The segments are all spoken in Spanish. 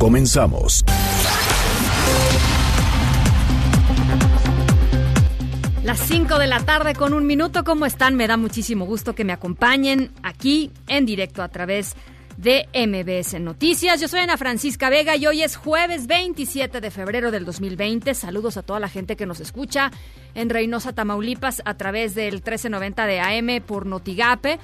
Comenzamos. Las 5 de la tarde con un minuto, ¿cómo están? Me da muchísimo gusto que me acompañen aquí en directo a través de MBS Noticias. Yo soy Ana Francisca Vega y hoy es jueves 27 de febrero del 2020. Saludos a toda la gente que nos escucha en Reynosa, Tamaulipas, a través del 1390 de AM por Notigape.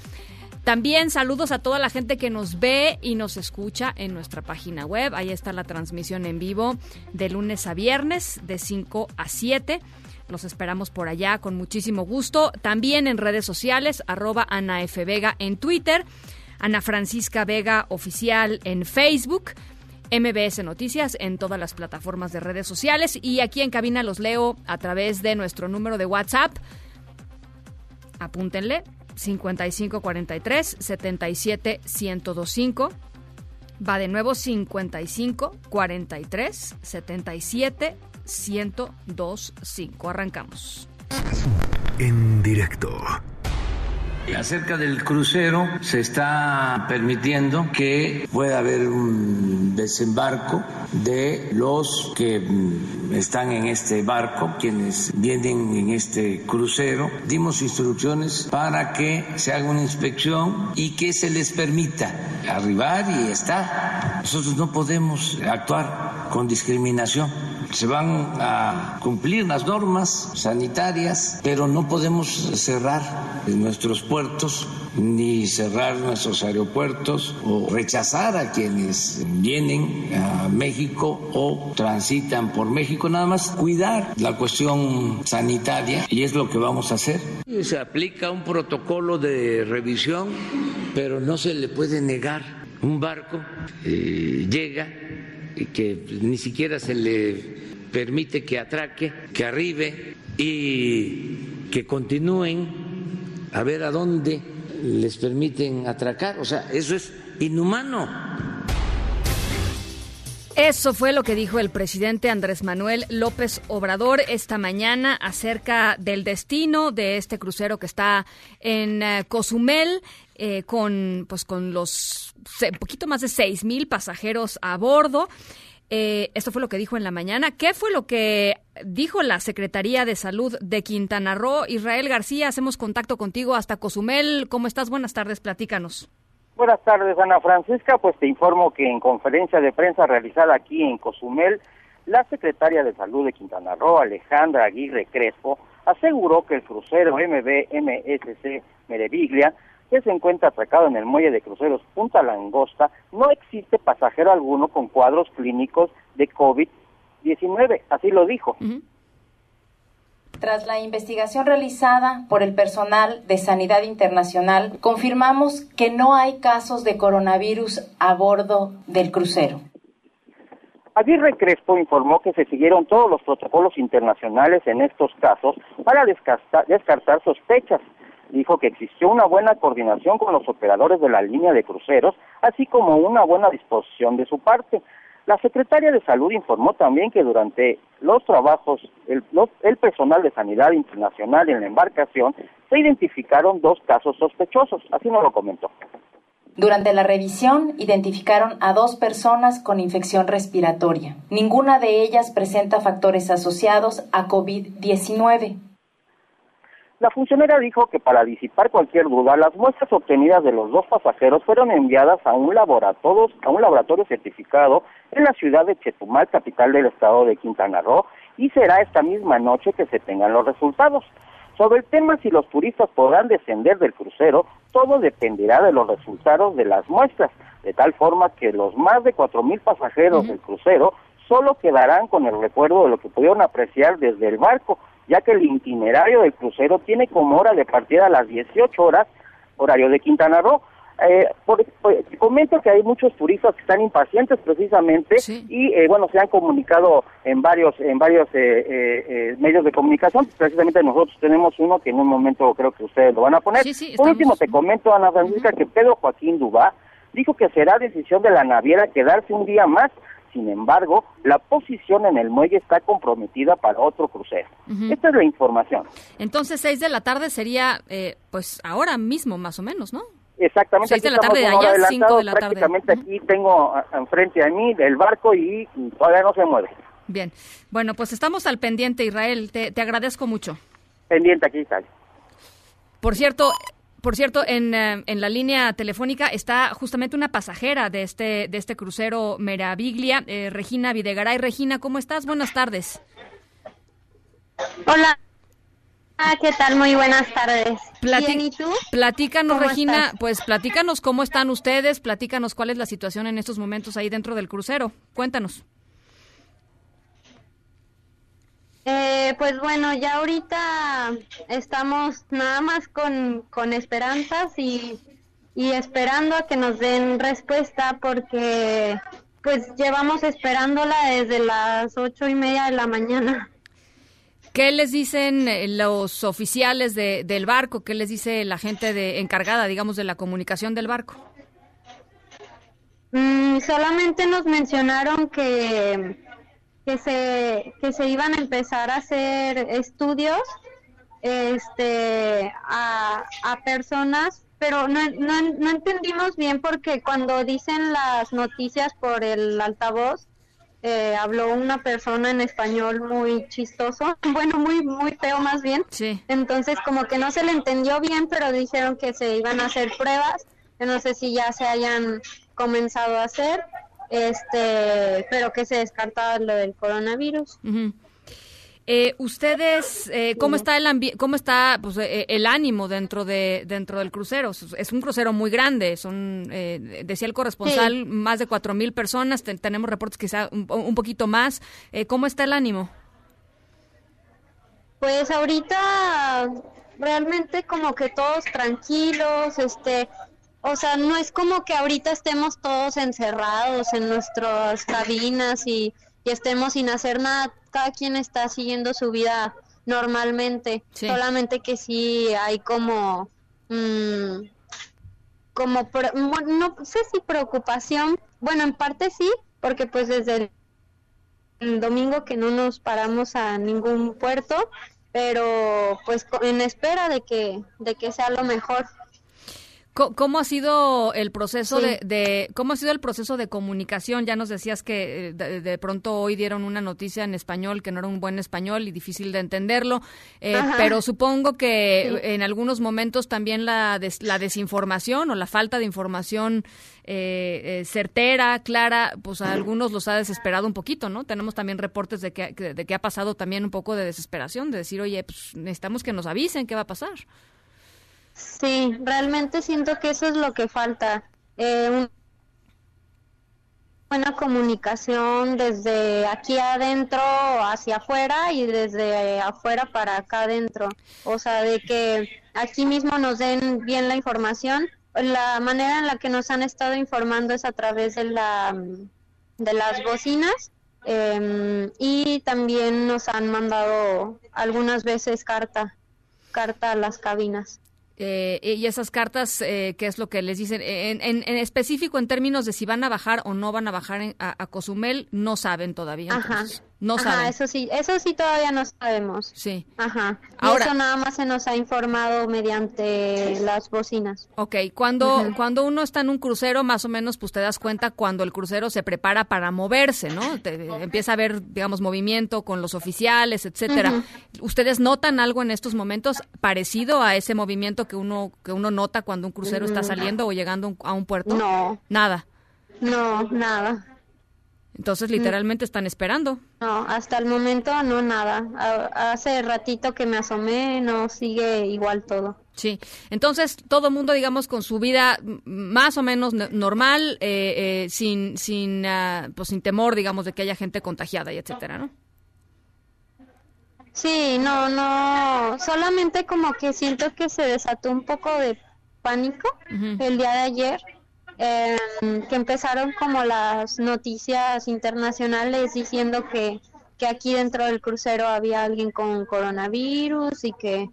También saludos a toda la gente que nos ve y nos escucha en nuestra página web. Ahí está la transmisión en vivo de lunes a viernes de 5 a 7. Los esperamos por allá con muchísimo gusto. También en redes sociales, arroba Ana F. Vega en Twitter, Ana Francisca Vega Oficial en Facebook, MBS Noticias en todas las plataformas de redes sociales. Y aquí en cabina los leo a través de nuestro número de WhatsApp. Apúntenle, 5543 77 1025. Va de nuevo 55 43 77 1025. Arrancamos. En directo. Acerca del crucero, se está permitiendo que pueda haber un desembarco de los que mm, están en este barco, quienes vienen en este crucero. Dimos instrucciones para que se haga una inspección y que se les permita arribar y estar. Nosotros no podemos actuar con discriminación. Se van a cumplir las normas sanitarias, pero no podemos cerrar nuestros ni cerrar nuestros aeropuertos o rechazar a quienes vienen a México o transitan por México, nada más cuidar la cuestión sanitaria y es lo que vamos a hacer. Se aplica un protocolo de revisión, pero no se le puede negar un barco, eh, llega y que ni siquiera se le permite que atraque, que arribe y que continúen a ver a dónde les permiten atracar. O sea, eso es inhumano. Eso fue lo que dijo el presidente Andrés Manuel López Obrador esta mañana acerca del destino de este crucero que está en eh, Cozumel eh, con pues con los un poquito más de seis mil pasajeros a bordo. Eh, esto fue lo que dijo en la mañana. ¿Qué fue lo que dijo la Secretaría de Salud de Quintana Roo? Israel García, hacemos contacto contigo hasta Cozumel. ¿Cómo estás? Buenas tardes, platícanos. Buenas tardes, Ana Francisca. Pues te informo que en conferencia de prensa realizada aquí en Cozumel, la secretaria de Salud de Quintana Roo, Alejandra Aguirre Crespo, aseguró que el crucero MBMSC que se encuentra atracado en el muelle de cruceros Punta Langosta, no existe pasajero alguno con cuadros clínicos de COVID-19. Así lo dijo. Tras la investigación realizada por el personal de Sanidad Internacional, confirmamos que no hay casos de coronavirus a bordo del crucero. Aguirre Crespo informó que se siguieron todos los protocolos internacionales en estos casos para descartar, descartar sospechas. Dijo que existió una buena coordinación con los operadores de la línea de cruceros, así como una buena disposición de su parte. La secretaria de Salud informó también que durante los trabajos, el, personal de Sanidad Internacional en la embarcación se identificaron dos casos sospechosos, así nos lo comentó. Durante la revisión identificaron a dos personas con infección respiratoria. Ninguna de ellas presenta factores asociados a COVID-19. La funcionaria dijo que para disipar cualquier duda, las muestras obtenidas de los dos pasajeros fueron enviadas a un laboratorio, a un laboratorio certificado en la ciudad de Chetumal, capital del estado de Quintana Roo, y será esta misma noche que se tengan los resultados. Sobre el tema si los turistas podrán descender del crucero, todo dependerá de los resultados de las muestras, de tal forma que los más de cuatro mil pasajeros del crucero solo quedarán con el recuerdo de lo que pudieron apreciar desde el barco, ya que el itinerario del crucero tiene como hora de partida a las 18 horas, horario de Quintana Roo. Eh, por, comento que hay muchos turistas que están impacientes precisamente y eh, bueno se han comunicado en varios en varios eh, medios de comunicación. Precisamente nosotros tenemos uno que en un momento creo que ustedes lo van a poner. Por último te comento Ana Francisca que Pedro Joaquín Dubá dijo que será decisión de la naviera quedarse un día más sin embargo, la posición en el muelle está comprometida para otro crucero. Esta es la información. Entonces, seis de la tarde sería, pues, ahora mismo, más o menos, ¿no? Exactamente. Seis de la tarde de allá, cinco de la tarde. Prácticamente aquí tengo enfrente a mí el barco y todavía no se mueve. Bien. Bueno, pues estamos al pendiente, Israel. Te, agradezco mucho. Pendiente, aquí está. Por cierto, por cierto, en, eh, en, la línea telefónica está justamente una pasajera de este, de este crucero Meraviglia, eh, Regina Videgaray. Regina, ¿cómo estás? Buenas tardes. Hola, Ah, ¿qué tal? Muy buenas tardes. Bien, ¿y tú? Platícanos, Regina, pues platícanos cómo están ustedes, platícanos cuál es la situación en estos momentos ahí dentro del crucero. Cuéntanos. Eh, pues bueno, ya ahorita estamos nada más con, con esperanzas y, y esperando a que nos den respuesta porque pues llevamos esperándola desde las ocho y media de la mañana. ¿Qué les dicen eh, los oficiales de, del barco? ¿Qué les dice la gente de, encargada, digamos, de la comunicación del barco? Mm, solamente nos mencionaron que, que, se, que se iban a empezar a hacer estudios este, a, a personas, pero no, no, no entendimos bien porque cuando dicen las noticias por el altavoz, eh, habló una persona en español muy chistoso, bueno, muy muy feo más bien. Sí. Entonces como que no se le entendió bien, pero dijeron que se iban a hacer pruebas. No sé si ya se hayan comenzado a hacer, este, pero que se descartaba lo del coronavirus. Eh, ustedes, eh, ¿cómo está el cómo está pues, eh, el ánimo dentro de dentro del crucero? Es un crucero muy grande, son decía el corresponsal más de cuatro mil personas. tenemos reportes quizá un, un poquito más. ¿Cómo está el ánimo? Pues ahorita realmente como que todos tranquilos, este, o sea, no es como que ahorita estemos todos encerrados en nuestras cabinas y y estemos sin hacer nada, cada quien está siguiendo su vida normalmente, solamente que sí hay como, mm, como, no sé si preocupación, bueno, en parte sí, porque pues desde el domingo que no nos paramos a ningún puerto, pero pues en espera de que, de que sea lo mejor. ¿Cómo ha sido el proceso de, cómo ha sido el proceso de comunicación? Ya nos decías que eh, de, pronto hoy dieron una noticia en español que no era un buen español y difícil de entenderlo, eh, pero supongo que en algunos momentos también la, la desinformación o la falta de información eh, certera, clara, pues a algunos los ha desesperado un poquito, ¿no? Tenemos también reportes de que, de que ha pasado también un poco de desesperación, de decir, oye, pues necesitamos que nos avisen qué va a pasar. Sí, realmente siento que eso es lo que falta. Eh, buena comunicación desde aquí adentro hacia afuera y desde afuera para acá adentro. O sea, de que aquí mismo nos den bien la información. La manera en la que nos han estado informando es a través de, la, de las bocinas. Em, y también nos han mandado algunas veces carta, carta a las cabinas. Eh, y esas cartas, eh, ¿qué es lo que les dicen? En, en, específico, en términos de si van a bajar o no van a bajar a, Cozumel, no saben todavía. Ajá. No Ajá, eso sí, eso sí todavía no sabemos. Sí. Ajá. Ahora, eso nada más se nos ha informado mediante las bocinas. Ok, cuando, cuando uno está en un crucero, más o menos, pues te das cuenta cuando el crucero se prepara para moverse, ¿no? empieza a haber, digamos, movimiento con los oficiales, etcétera. ¿Ustedes notan algo en estos momentos parecido a ese movimiento que uno, que uno nota cuando un crucero está mm. saliendo o llegando a un puerto? No. Nada. No, nada. Entonces, literalmente están esperando. No, hasta el momento no nada. hace ratito que me asomé, no sigue igual todo. Sí, entonces todo mundo, digamos, con su vida más o menos normal, eh, eh, sin, sin, ah, pues, sin temor, digamos, de que haya gente contagiada y etcétera, ¿no? Sí, no, no, solamente como que siento que se desató un poco de pánico el día de ayer, em, que empezaron como las noticias internacionales diciendo que, que aquí dentro del crucero había alguien con coronavirus y que,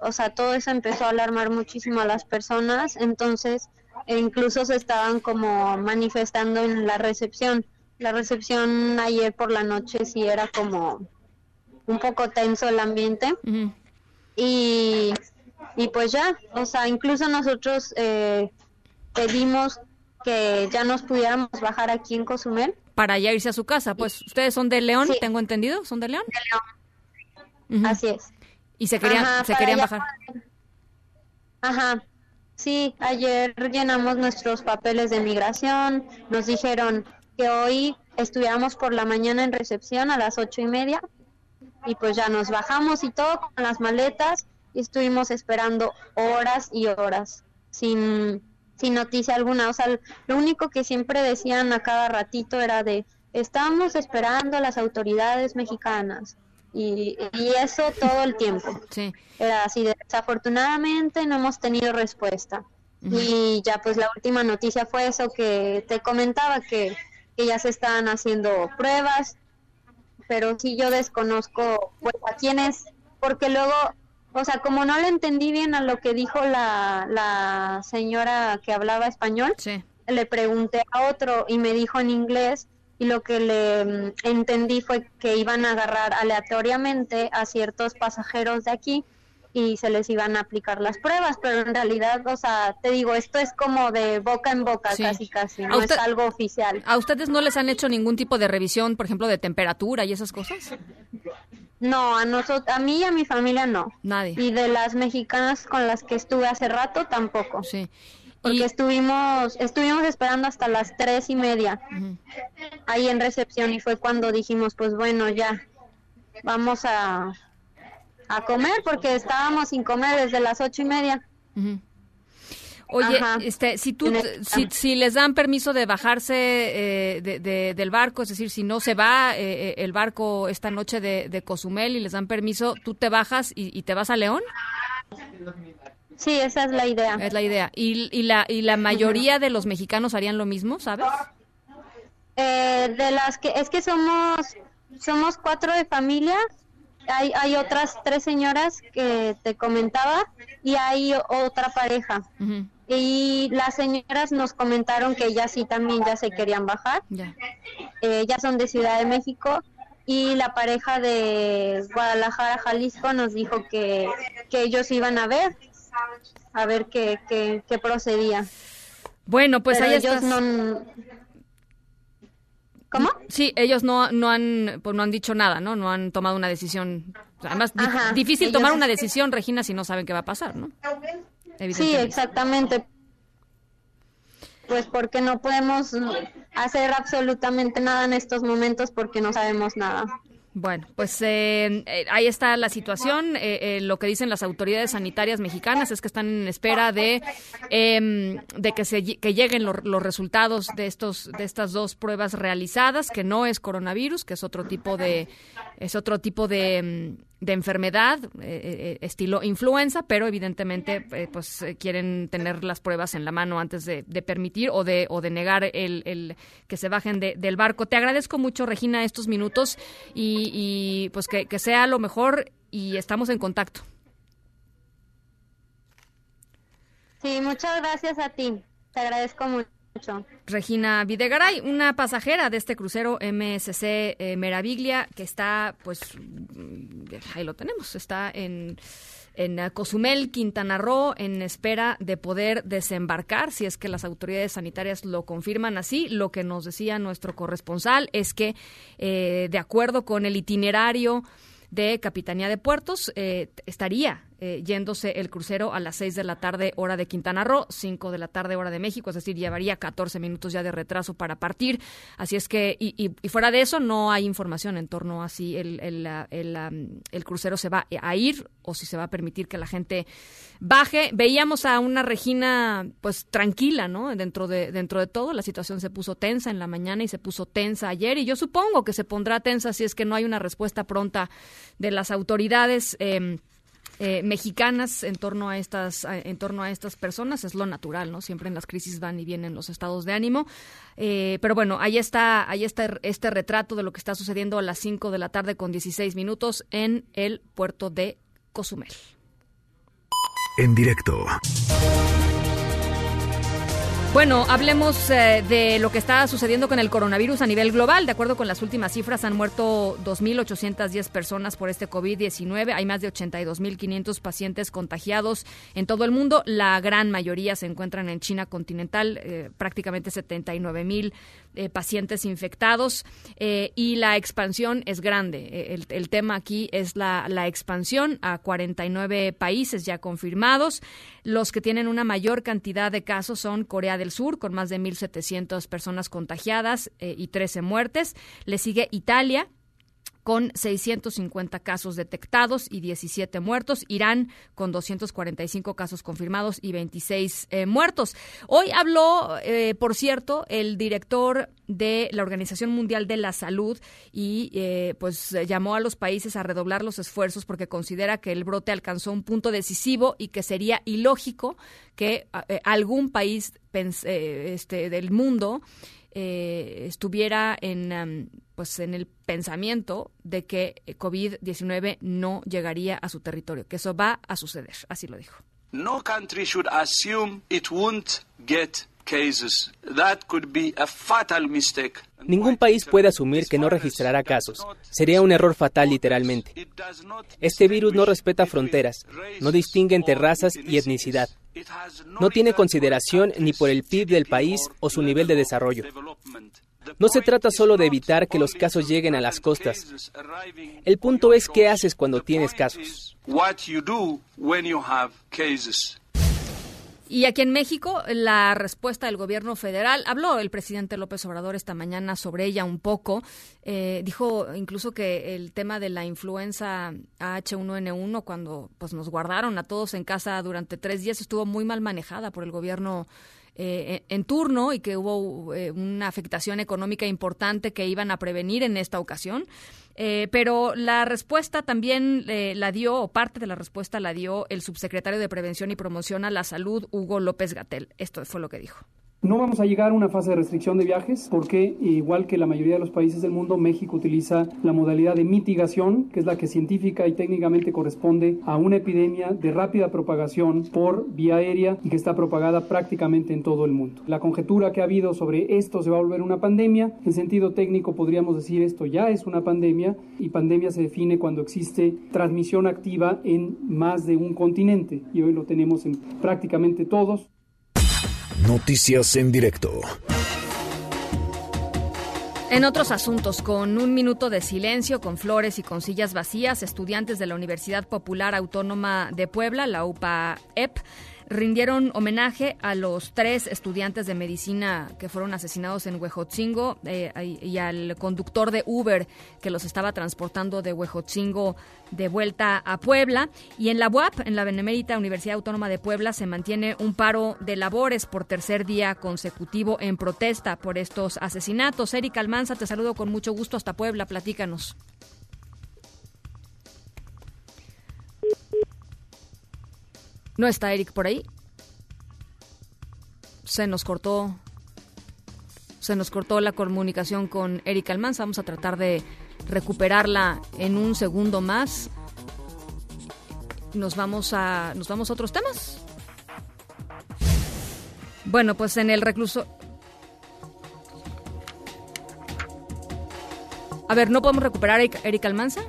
o sea, todo eso empezó a alarmar muchísimo a las personas, entonces e incluso se estaban como manifestando en la recepción. La recepción ayer por la noche sí era como un poco tenso el ambiente. y, y pues ya, o sea, incluso nosotros eh, pedimos que ya nos pudiéramos bajar aquí en Cozumel. Para ya irse a su casa, pues ustedes son de León, tengo entendido, ¿son de León? De León. Así es. Y se querían, se querían bajar. Ajá. Sí, ayer llenamos nuestros papeles de migración, nos dijeron que hoy estuviéramos por la mañana en recepción a las ocho y media y pues ya nos bajamos y todo con las maletas y estuvimos esperando horas y horas sin, sin noticia alguna. O sea, lo único que siempre decían a cada ratito era de estamos esperando a las autoridades mexicanas. Y, y eso todo el tiempo. Sí. Era así, desafortunadamente no hemos tenido respuesta. Y ya pues la última noticia fue eso que te comentaba, que, que ya se están haciendo pruebas, pero sí yo desconozco pues, a quiénes, porque luego, o sea, como no le entendí bien a lo que dijo la, la señora que hablaba español, le pregunté a otro y me dijo en inglés y lo que le mm, entendí fue que iban a agarrar aleatoriamente a ciertos pasajeros de aquí y se les iban a aplicar las pruebas, pero en realidad, o sea, te digo, esto es como de boca en boca, casi casi, no es algo oficial. ¿A ustedes no les han hecho ningún tipo de revisión, por ejemplo, de temperatura y esas cosas? No, a nosotros, a mí y a mi familia no. Nadie. Y de las mexicanas con las que estuve hace rato tampoco. Sí. Porque estuvimos, estuvimos esperando hasta las tres y media ahí en recepción y fue cuando dijimos, pues bueno, ya, vamos a, a comer porque estábamos sin comer desde las ocho y media. Oye, este, si tú, si, si, les dan permiso de bajarse eh, de, del barco, es decir, si no se va eh, eh, el barco esta noche de, de, Cozumel y les dan permiso, ¿tú te bajas y, te vas a León? Sí, esa es la idea. Es la idea. ¿Y, y la, y la mayoría de los mexicanos harían lo mismo, sabes? de las que, es que somos, somos cuatro de familia hay, hay otras tres señoras que te comentaba y hay otra pareja. Y las señoras nos comentaron que ellas sí también ya se querían bajar. Ya. Eh, ellas son de Ciudad de México y la pareja de Guadalajara, Jalisco nos dijo que, que ellos iban a ver, a ver qué, qué, procedía. Bueno, pues ahí ellos no ¿Cómo? Sí, ellos no, no, han, pues no han dicho nada, ¿no? No han tomado una decisión. Además, difícil tomar una decisión, Regina, si no saben qué va a pasar, ¿no? Sí, exactamente. Pues porque no podemos hacer absolutamente nada en estos momentos porque no sabemos nada. Bueno, pues eh, eh, ahí está la situación. Eh, lo que dicen las autoridades sanitarias mexicanas es que están en espera de em, de que se que lleguen los resultados de estos de estas dos pruebas realizadas, que no es coronavirus, que es otro tipo de es otro tipo de em, de enfermedad eh, eh, estilo influenza, pero evidentemente eh, pues quieren tener las pruebas en la mano antes de, permitir o de, o de negar el, el que se bajen del barco. Te agradezco mucho, Regina, estos minutos y, y pues que, que sea lo mejor y estamos en contacto. Sí, muchas gracias a ti. Te agradezco mucho. Regina Videgaray, una pasajera de este crucero MSC eh, Meraviglia, que está, pues, mm, ahí lo tenemos, está en, en Cozumel, Quintana Roo, en espera de poder desembarcar, si es que las autoridades sanitarias lo confirman así. Lo que nos decía nuestro corresponsal es que, eh, de acuerdo con el itinerario de Capitanía de Puertos, eh, estaría eh, yéndose el crucero a las 6 de la tarde hora de Quintana Roo, 5 de la tarde hora de México, es decir, llevaría 14 minutos ya de retraso para partir. Así es que, y, fuera de eso, no hay información en torno a si el, el, el, crucero se va a ir o si se va a permitir que la gente baje. Veíamos a una Regina pues tranquila, ¿no? Dentro de, dentro de todo, la situación se puso tensa en la mañana y se puso tensa ayer y yo supongo que se pondrá tensa si es que no hay una respuesta pronta de las autoridades. Eh, eh, mexicanas en torno a estas en torno a estas personas. Es lo natural no siempre en las crisis van y vienen los estados de ánimo. Eh, pero bueno ahí está ahí está este retrato de lo que está sucediendo a las 5 de la tarde con 16 minutos en el puerto de Cozumel. En directo bueno, hablemos eh, de lo que está sucediendo con el coronavirus a nivel global. De acuerdo con las últimas cifras, han muerto 2.810 personas por este COVID-19. Hay más de 82.500 pacientes contagiados en todo el mundo. La gran mayoría se encuentran en China continental, eh, prácticamente 79.000 eh, pacientes infectados. y la expansión es grande. El, el tema aquí es la, la expansión a 49 países ya confirmados. Los que tienen una mayor cantidad de casos son Corea del Sur, con más de 1.700 personas contagiadas eh, y 13 muertes. Le sigue Italia, con 650 casos detectados y 17 muertos. Irán con 245 casos confirmados y 26 eh, muertos. Hoy habló, eh, por cierto, el director de la Organización Mundial de la Salud y eh, pues llamó a los países a redoblar los esfuerzos porque considera que el brote alcanzó un punto decisivo y que sería ilógico que algún país este, del mundo eh, estuviera en, pues en el pensamiento de que COVID-19 no llegaría a su territorio, que eso va a suceder, así lo dijo. No country should assume it won't get cases. That could be a fatal mistake. Ningún país puede asumir que no registrará casos. Sería un error fatal literalmente. Este virus no respeta fronteras, no distingue entre razas y etnicidad. No tiene consideración ni por el PIB del país o su nivel de desarrollo. No se trata solo de evitar que los casos lleguen a las costas. El punto es qué haces cuando tienes casos. Y aquí en México, la respuesta del gobierno federal, habló el presidente López Obrador esta mañana sobre ella un poco, eh, dijo incluso que el tema de la influenza H1N1, cuando pues nos guardaron a todos en casa durante tres días, estuvo muy mal manejada por el gobierno eh, en turno y que hubo eh, una afectación económica importante que iban a prevenir en esta ocasión. Eh, pero la respuesta también la dio, o parte de la respuesta la dio el subsecretario de Prevención y Promoción a la Salud, Hugo López Gatel. Esto fue lo que dijo. No vamos a llegar a una fase de restricción de viajes porque, igual que la mayoría de los países del mundo, México utiliza la modalidad de mitigación, que es la que científica y técnicamente corresponde a una epidemia de rápida propagación por vía aérea y que está propagada prácticamente en todo el mundo. La conjetura que ha habido sobre esto se va a volver una pandemia, en sentido técnico podríamos decir esto ya es una pandemia y pandemia se define cuando existe transmisión activa en más de un continente y hoy lo tenemos en prácticamente todos. Noticias en directo. En otros asuntos, con un minuto de silencio, con flores y con sillas vacías, estudiantes de la Universidad Popular Autónoma de Puebla, la UPA-EP, rindieron homenaje a los tres estudiantes de medicina que fueron asesinados en Huejotzingo eh, y al conductor de Uber que los estaba transportando de Huejotzingo de vuelta a Puebla. Y en la UAP, en la Benemérita Universidad Autónoma de Puebla, se mantiene un paro de labores por tercer día consecutivo en protesta por estos asesinatos. Erika Almanza, te saludo con mucho gusto hasta Puebla. Platícanos. ¿No está Eric por ahí? Se nos cortó. Se nos cortó la comunicación con Eric Almanza. Vamos a tratar de recuperarla en un segundo más. Nos vamos a. Nos vamos a otros temas. Bueno, pues en el recluso. A ver, ¿no podemos recuperar a Eric Almanza?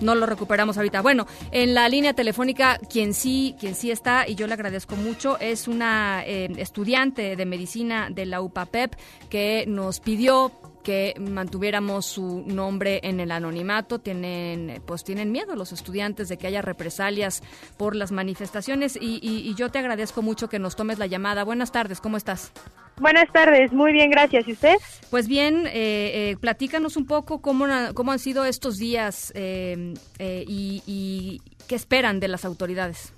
No lo recuperamos ahorita. Bueno, en la línea telefónica, quien sí, quien sí está, y yo le agradezco mucho, es una eh, estudiante de medicina de la UPAPEP que nos pidió que mantuviéramos su nombre en el anonimato. Tienen, pues tienen miedo los estudiantes de que haya represalias por las manifestaciones y, y yo te agradezco mucho que nos tomes la llamada. Buenas tardes, ¿cómo estás? Buenas tardes, muy bien, gracias. ¿Y usted? Pues bien, eh, eh, platícanos un poco cómo, cómo han sido estos días eh, y, qué esperan de las autoridades.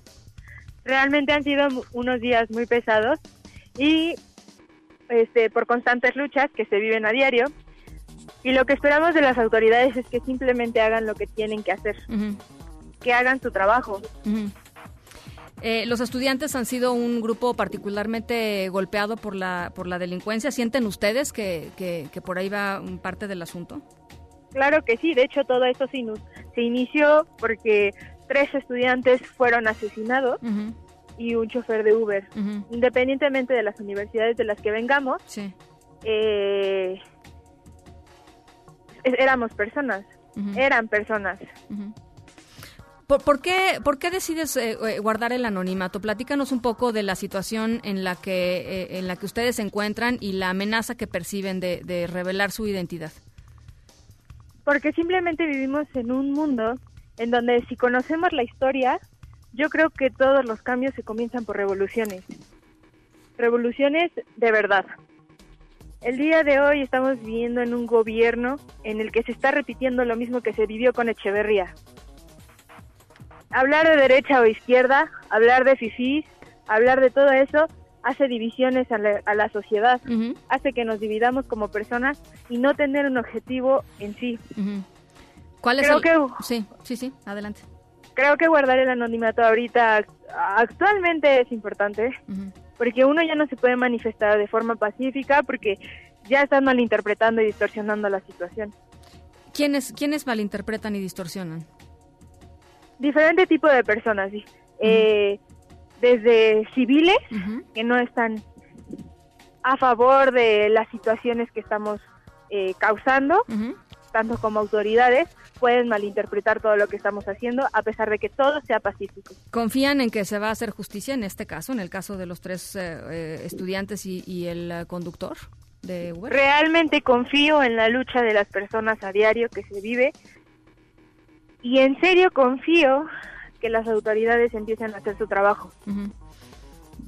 Realmente han sido unos días muy pesados y este, por constantes luchas que se viven a diario. Y lo que esperamos de las autoridades es que simplemente hagan lo que tienen que hacer. que hagan su trabajo. Eh, los estudiantes han sido un grupo particularmente golpeado por la, por la delincuencia. ¿Sienten ustedes que, que, por ahí va parte del asunto? Claro que sí, de hecho todo esto se, se inició porque tres estudiantes fueron asesinados y un chofer de Uber. Independientemente de las universidades de las que vengamos, eh, éramos personas, eran personas. ¿Por, qué, ¿Por qué decides eh, eh, guardar el anonimato? Platícanos un poco de la situación en la que, eh, en la que ustedes se encuentran y la amenaza que perciben de, de revelar su identidad. Porque simplemente vivimos en un mundo en donde si conocemos la historia, yo creo que todos los cambios se comienzan por revoluciones. Revoluciones de verdad. El día de hoy estamos viviendo en un gobierno en el que se está repitiendo lo mismo que se vivió con Echeverría hablar de derecha o izquierda, hablar de fifís, hablar de todo eso, hace divisiones a la, sociedad, hace que nos dividamos como personas y no tener un objetivo en sí. ¿Cuál es Creo que, sí, sí, sí, adelante. Creo que guardar el anonimato ahorita actualmente es importante, porque uno ya no se puede manifestar de forma pacífica porque ya están malinterpretando y distorsionando la situación. ¿Quiénes, ¿Quiénes malinterpretan y distorsionan? diferente tipo de personas, eh, desde civiles que no están a favor de las situaciones que estamos eh, causando, tanto como autoridades, pueden malinterpretar todo lo que estamos haciendo a pesar de que todo sea pacífico. ¿Confían en que se va a hacer justicia en este caso, en el caso de los tres eh, estudiantes y, el conductor? De Uber? Realmente confío en la lucha de las personas a diario que se vive y en serio confío que las autoridades empiecen a hacer su trabajo.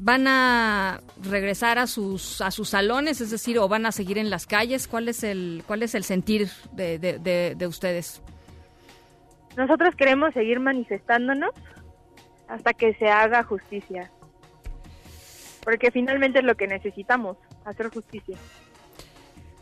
¿Van a regresar a sus a sus salones, es decir, o van a seguir en las calles? ¿Cuál es el cuál es el sentir de, de, ustedes? Nosotros queremos seguir manifestándonos hasta que se haga justicia, porque finalmente es lo que necesitamos, hacer justicia.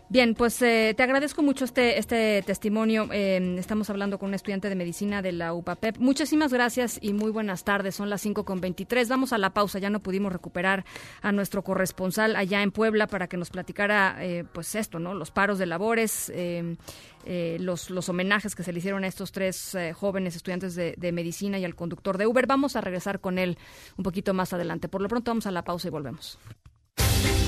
Bien, pues eh, te agradezco mucho este, este testimonio. Eh, estamos hablando con un estudiante de medicina de la UPAPEP. Muchísimas gracias y muy buenas tardes. Son las 5 con 23. Vamos a la pausa. Ya no pudimos recuperar a nuestro corresponsal allá en Puebla para que nos platicara, eh, pues esto, ¿no? Los paros de labores, los, los homenajes que se le hicieron a estos tres jóvenes estudiantes de medicina y al conductor de Uber. Vamos a regresar con él un poquito más adelante. Por lo pronto vamos a la pausa y volvemos.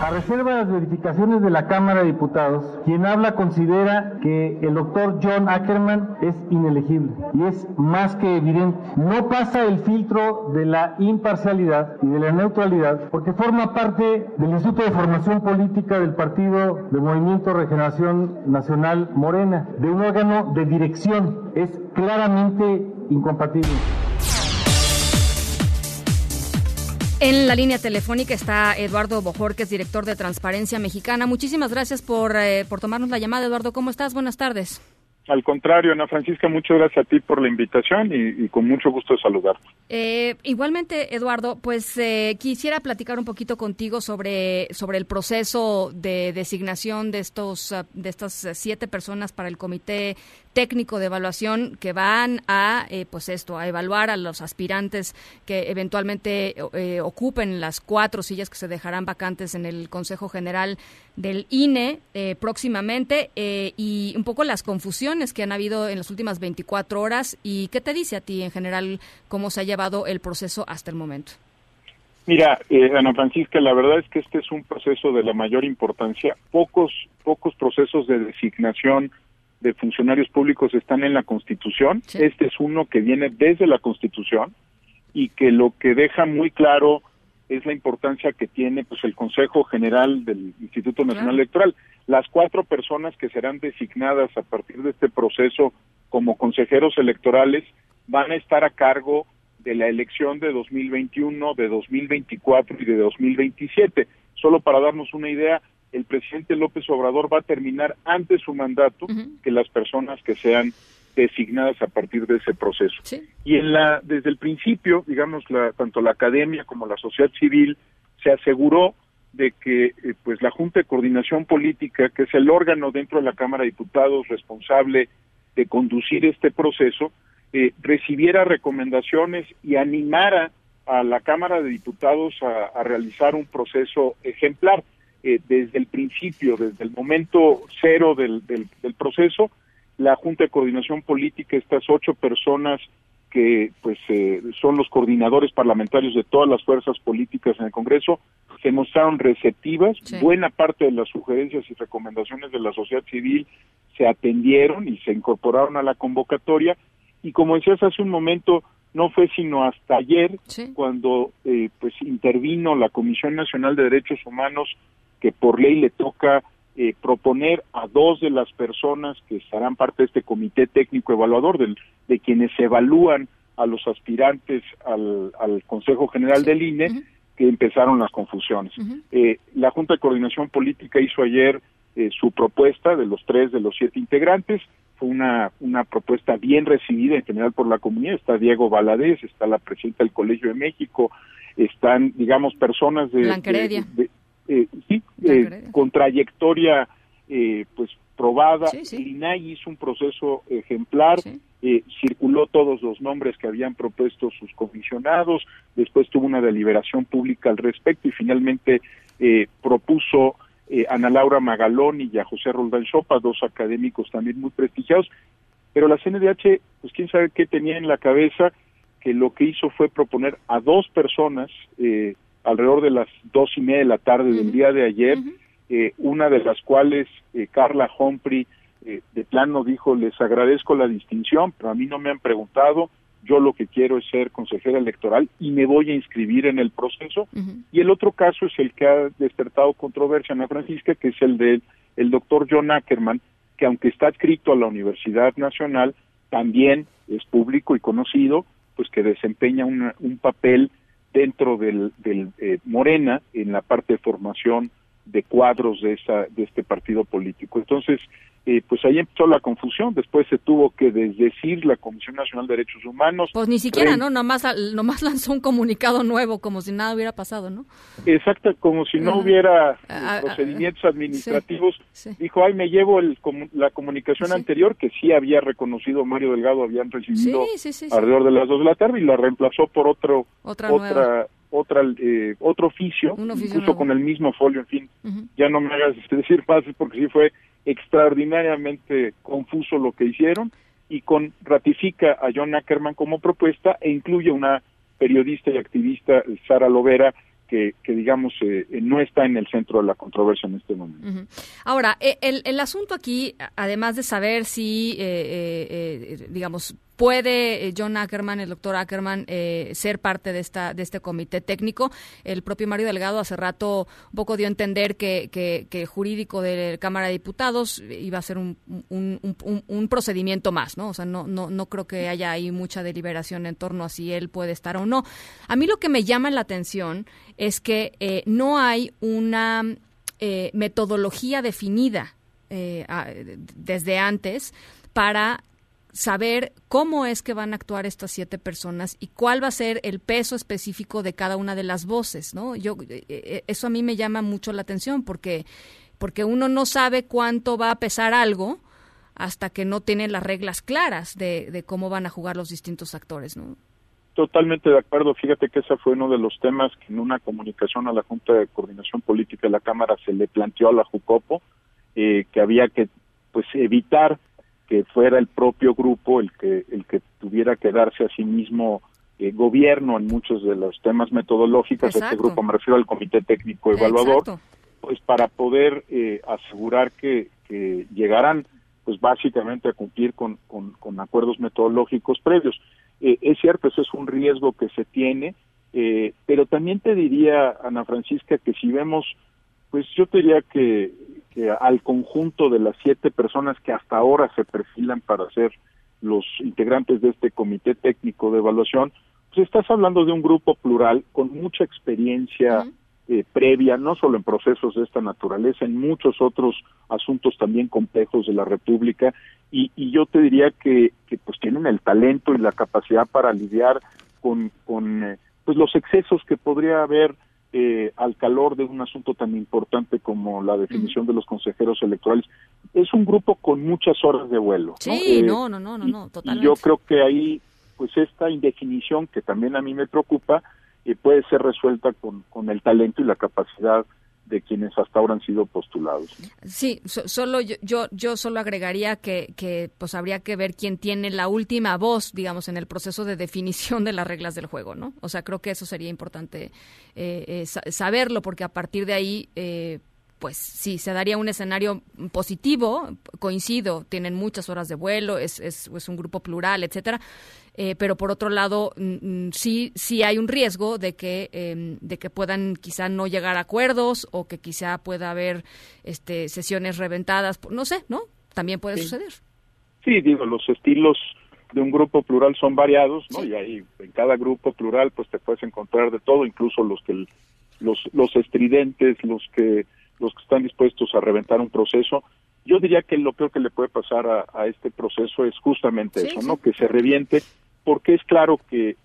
A reserva de las verificaciones de la Cámara de Diputados, quien habla considera que el doctor John Ackerman es inelegible y es más que evidente. No pasa el filtro de la imparcialidad y de la neutralidad porque forma parte del Instituto de Formación Política del Partido de Movimiento Regeneración Nacional Morena, de un órgano de dirección. Es claramente incompatible. En la línea telefónica está Eduardo Bojorquez, director de Transparencia Mexicana. Muchísimas gracias por, eh, por tomarnos la llamada, Eduardo. ¿Cómo estás? Buenas tardes. Al contrario, Ana Francisca, muchas gracias a ti por la invitación y, con mucho gusto de saludarte. Eh, igualmente, Eduardo, pues eh, quisiera platicar un poquito contigo sobre, sobre el proceso de designación de estos de estas siete personas para el comité técnico de evaluación que van a, eh, pues esto, a evaluar a los aspirantes que eventualmente eh, ocupen las cuatro sillas que se dejarán vacantes en el Consejo General del INE eh, próximamente y un poco las confusiones que han habido en las últimas 24 horas y qué te dice a ti en general cómo se ha llevado el proceso hasta el momento. Mira, Ana Francisca, la verdad es que este es un proceso de la mayor importancia. Pocos, pocos procesos de designación de funcionarios públicos están en la Constitución. Este es uno que viene desde la Constitución y que lo que deja muy claro es la importancia que tiene pues el Consejo General del Instituto Nacional Electoral. Las cuatro personas que serán designadas a partir de este proceso como consejeros electorales van a estar a cargo de la elección de 2021, de 2024 y de 2027. Solo para darnos una idea, el presidente López Obrador va a terminar antes su mandato que las personas que sean designadas a partir de ese proceso. Y en la, desde el principio, digamos, la, tanto la academia como la sociedad civil se aseguró de que eh, pues la Junta de Coordinación Política, que es el órgano dentro de la Cámara de Diputados responsable de conducir este proceso, eh, recibiera recomendaciones y animara a la Cámara de Diputados a, realizar un proceso ejemplar. Eh, desde el principio, desde el momento cero del, del, proceso, la Junta de Coordinación Política, estas ocho personas que pues eh, son los coordinadores parlamentarios de todas las fuerzas políticas en el Congreso, se mostraron receptivas, buena parte de las sugerencias y recomendaciones de la sociedad civil se atendieron y se incorporaron a la convocatoria. Y como decías hace un momento, no fue sino hasta ayer cuando eh, pues intervino la Comisión Nacional de Derechos Humanos que por ley le toca eh, proponer a dos de las personas que estarán parte de este comité técnico evaluador del, de quienes evalúan a los aspirantes al, Consejo General del INE que empezaron las confusiones. Eh, la Junta de Coordinación Política hizo ayer su propuesta de los tres de los siete integrantes, fue una, una propuesta bien recibida en general por la comunidad. Está Diego Valadez, está la presidenta del Colegio de México, están, digamos, personas de... Eh, sí, eh, con trayectoria eh, pues probada. El INAI hizo un proceso ejemplar, circuló todos los nombres que habían propuesto sus comisionados, después tuvo una deliberación pública al respecto y finalmente propuso eh, Ana Laura Magalón y a José Roldán Chopa, dos académicos también muy prestigiados, pero la CNDH, pues quién sabe qué tenía en la cabeza, que lo que hizo fue proponer a dos personas eh, alrededor de las dos y media de la tarde del día de ayer, eh, una de las cuales Carla Humphrey de plano dijo, les agradezco la distinción, pero a mí no me han preguntado, yo lo que quiero es ser consejera electoral y me voy a inscribir en el proceso. Y el otro caso es el que ha despertado controversia, Ana Francisca, que es el del el doctor John Ackerman, que aunque está adscrito a la Universidad Nacional, también es público y conocido, pues que desempeña un papel dentro del, del eh, Morena en la parte de formación de cuadros de, esa, de este partido político. Entonces, eh, pues ahí empezó la confusión, después se tuvo que desdecir la Comisión Nacional de Derechos Humanos. Pues ni siquiera, ¿no? Nomás, nomás lanzó un comunicado nuevo, como si nada hubiera pasado, ¿no? Exacto, como si no hubiera ah, ah, ah, procedimientos administrativos. Dijo, ay, me llevo el, la comunicación anterior, que sí había reconocido Mario Delgado, habían recibido alrededor de las dos de la tarde, y la reemplazó por otro, otra, otra otra eh, otro oficio, incluso con el mismo folio, en fin, ya no me hagas decir más porque sí fue extraordinariamente confuso lo que hicieron. Y con ratifica a John Ackerman como propuesta e incluye una periodista y activista Sara Lovera que, digamos eh, no está en el centro de la controversia en este momento. Ahora, eh, el, el, asunto aquí, además de saber si, eh, digamos, puede John Ackerman, el doctor Ackerman, ser parte de esta de este comité técnico. El propio Mario Delgado hace rato un poco dio a entender que, que, jurídico de la Cámara de Diputados iba a ser un, un, procedimiento más, ¿no? O sea, no, no, no creo que haya ahí mucha deliberación en torno a si él puede estar o no. A mí lo que me llama la atención es que eh, no hay una eh, metodología definida eh, desde antes para saber cómo es que van a actuar estas siete personas y cuál va a ser el peso específico de cada una de las voces, ¿no? Yo eso a mí me llama mucho la atención porque porque uno no sabe cuánto va a pesar algo hasta que no tiene las reglas claras de, de cómo van a jugar los distintos actores, ¿no? Totalmente de acuerdo. Fíjate que ese fue uno de los temas que en una comunicación a la Junta de Coordinación Política de la Cámara se le planteó a la Jucopo, eh, que había que pues evitar que fuera el propio grupo el que el que tuviera que darse a sí mismo eh, gobierno en muchos de los temas metodológicos. Este grupo me refiero al Comité Técnico Evaluador, pues para poder eh, asegurar que, que llegaran pues básicamente a cumplir con, con, con acuerdos metodológicos previos. Eh, es cierto, ese es un riesgo que se tiene, eh, pero también te diría, Ana Francisca, que si vemos, pues yo te diría que, al conjunto de las siete personas que hasta ahora se perfilan para ser los integrantes de este comité técnico de evaluación, pues estás hablando de un grupo plural con mucha experiencia eh, previa, no solo en procesos de esta naturaleza, en muchos otros asuntos también complejos de la República, y, yo te diría que, pues tienen el talento y la capacidad para lidiar con, con eh, pues los excesos que podría haber eh, al calor de un asunto tan importante como la definición de los consejeros electorales. Es un grupo con muchas horas de vuelo. Sí, no, no, no, no, no, totalmente. Y yo creo que ahí, pues esta indefinición que también a mí me preocupa, eh, puede ser resuelta con, con el talento y la capacidad de quienes hasta ahora han sido postulados. Sí, solo yo, yo, solo agregaría que, que pues habría que ver quién tiene la última voz, digamos, en el proceso de definición de las reglas del juego, ¿no? O sea, creo que eso sería importante eh, eh, saberlo, porque a partir de ahí, eh, pues sí, se daría un escenario positivo, coincido, tienen muchas horas de vuelo, es, es, es un grupo plural, etcétera, eh, pero por otro lado mm, mm, sí sí hay un riesgo de que em, de que puedan quizá no llegar a acuerdos o que quizá pueda haber este sesiones reventadas no sé no también puede suceder. Sí digo los estilos de un grupo plural son variados no y ahí en cada grupo plural pues te puedes encontrar de todo incluso los que los los estridentes los que los que están dispuestos a reventar un proceso yo diría que lo peor que le puede pasar a, este proceso es justamente eso, ¿no? Que se reviente porque es claro que,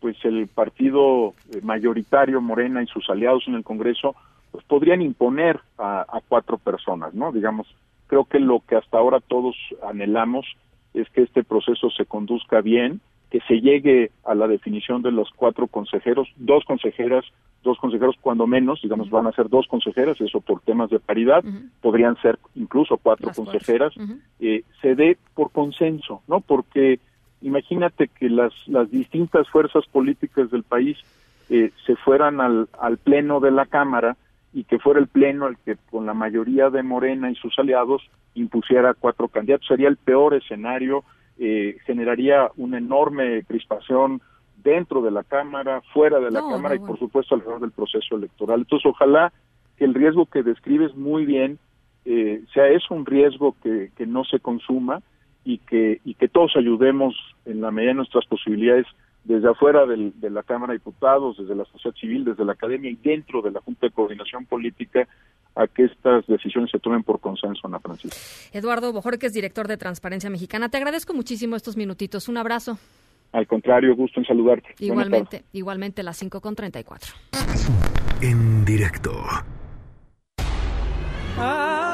pues el partido mayoritario Morena y sus aliados en el Congreso pues podrían imponer a, cuatro personas, ¿no? Digamos, creo que lo que hasta ahora todos anhelamos es que este proceso se conduzca bien, que se llegue a la definición de los cuatro consejeros, dos consejeras, dos consejeros cuando menos, digamos, van a ser dos consejeras, eso por temas de paridad, podrían ser incluso cuatro consejeras, eh, se dé por consenso, ¿no? Porque imagínate que las, las distintas fuerzas políticas del país eh, se fueran al, al pleno de la Cámara y que fuera el pleno el que con la mayoría de Morena y sus aliados impusiera cuatro candidatos. Sería el peor escenario, eh, generaría una enorme crispación dentro de la Cámara, fuera de la Cámara y por supuesto alrededor del proceso electoral. Entonces ojalá que el riesgo que describes muy bien eh, sea eso un riesgo que, que no se consuma y que, y que todos ayudemos en la medida de nuestras posibilidades desde afuera de la Cámara de Diputados, desde la sociedad civil, desde la academia y dentro de la Junta de Coordinación Política a que estas decisiones se tomen por consenso, Ana Francisca. Eduardo que es director de Transparencia Mexicana. Te agradezco muchísimo estos minutitos. Un abrazo. Al contrario, gusto en saludarte. Igualmente, igualmente las 5 con 34. En directo. Ah.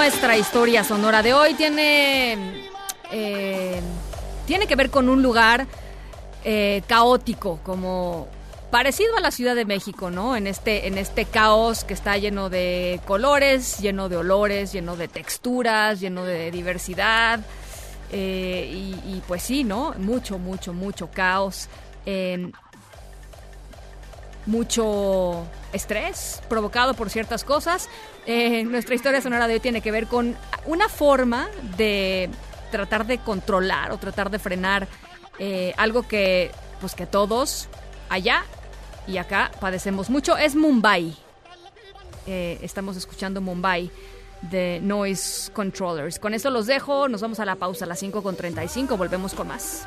Nuestra historia sonora de hoy tiene, eh, tiene que ver con un lugar eh, caótico, como parecido a la Ciudad de México, ¿no? En este, en este caos que está lleno de colores, lleno de olores, lleno de texturas, lleno de diversidad. Eh, y, pues sí, ¿no? Mucho, mucho, mucho caos. Mucho estrés provocado por ciertas cosas. Eh, nuestra historia sonora de hoy tiene que ver con una forma de tratar de controlar o tratar de frenar eh, algo que, pues que todos allá y acá padecemos mucho. Es Mumbai. Eh, estamos escuchando Mumbai de Noise Controllers. Con eso los dejo. Nos vamos a la pausa a las 5.35. Volvemos con más.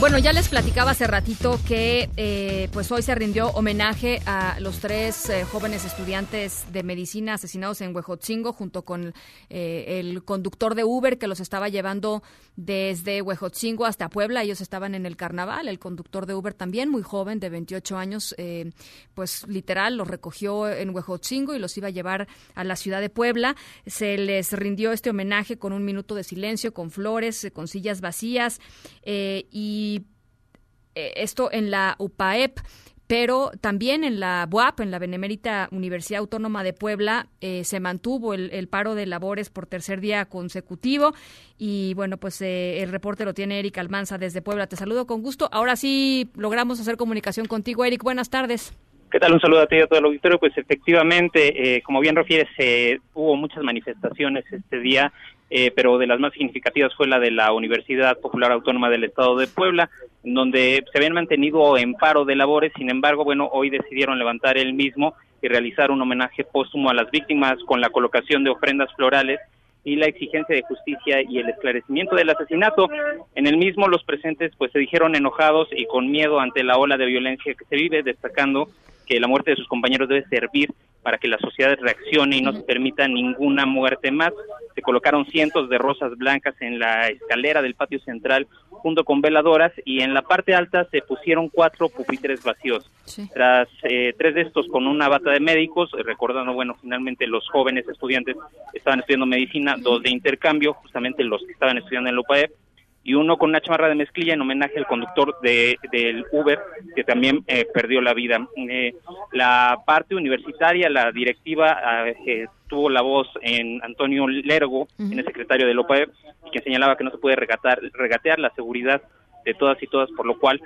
Bueno, ya les platicaba hace ratito que eh, pues hoy se rindió homenaje a los tres eh, jóvenes estudiantes de medicina asesinados en Huejotzingo junto con eh, el conductor de Uber que los estaba llevando desde Huejotzingo hasta Puebla. Ellos estaban en el carnaval. El conductor de Uber también, muy joven, de 28 años, pues literal los recogió en Huejotzingo y los iba a llevar a la ciudad de Puebla. Se les rindió este homenaje con un minuto de silencio, con flores, con sillas vacías y eh, esto en la UPAEP pero también en la BUAP, en la Benemérita Universidad Autónoma de Puebla, eh, se mantuvo el, paro de labores por tercer día consecutivo. Y bueno, pues eh, el reporte lo tiene Eric Almanza desde Puebla. Te saludo con gusto. Ahora sí logramos hacer comunicación contigo, Eric. Buenas tardes. ¿Qué tal? Un saludo a ti y a todo el auditorio. Pues efectivamente, como bien refieres, hubo muchas manifestaciones este día eh, pero de las más significativas fue la de la Universidad Popular Autónoma del Estado de Puebla, en donde se habían mantenido en paro de labores, sin embargo, bueno, hoy decidieron levantar el mismo y realizar un homenaje póstumo a las víctimas con la colocación de ofrendas florales y la exigencia de justicia y el esclarecimiento del asesinato. En el mismo los presentes pues se dijeron enojados y con miedo ante la ola de violencia que se vive, destacando que la muerte de sus compañeros debe servir para que la sociedad reaccione y no se permita ninguna muerte más. Se colocaron cientos de rosas blancas en la escalera del patio central junto con veladoras y en la parte alta se pusieron cuatro pupitres vacíos. Tras eh, tres de estos con una bata de médicos, recordando, bueno, finalmente los jóvenes estudiantes estaban estudiando medicina, dos de intercambio, justamente los que estaban estudiando en la UPAEP, y uno con una chamarra de mezclilla en homenaje al conductor de, del Uber que también eh, perdió la vida. Eh, la parte universitaria, la directiva, eh, tuvo la voz en Antonio Lergo, en el secretario del OPAE, que señalaba que no se puede regatar, regatear la seguridad de todas y todas, por lo cual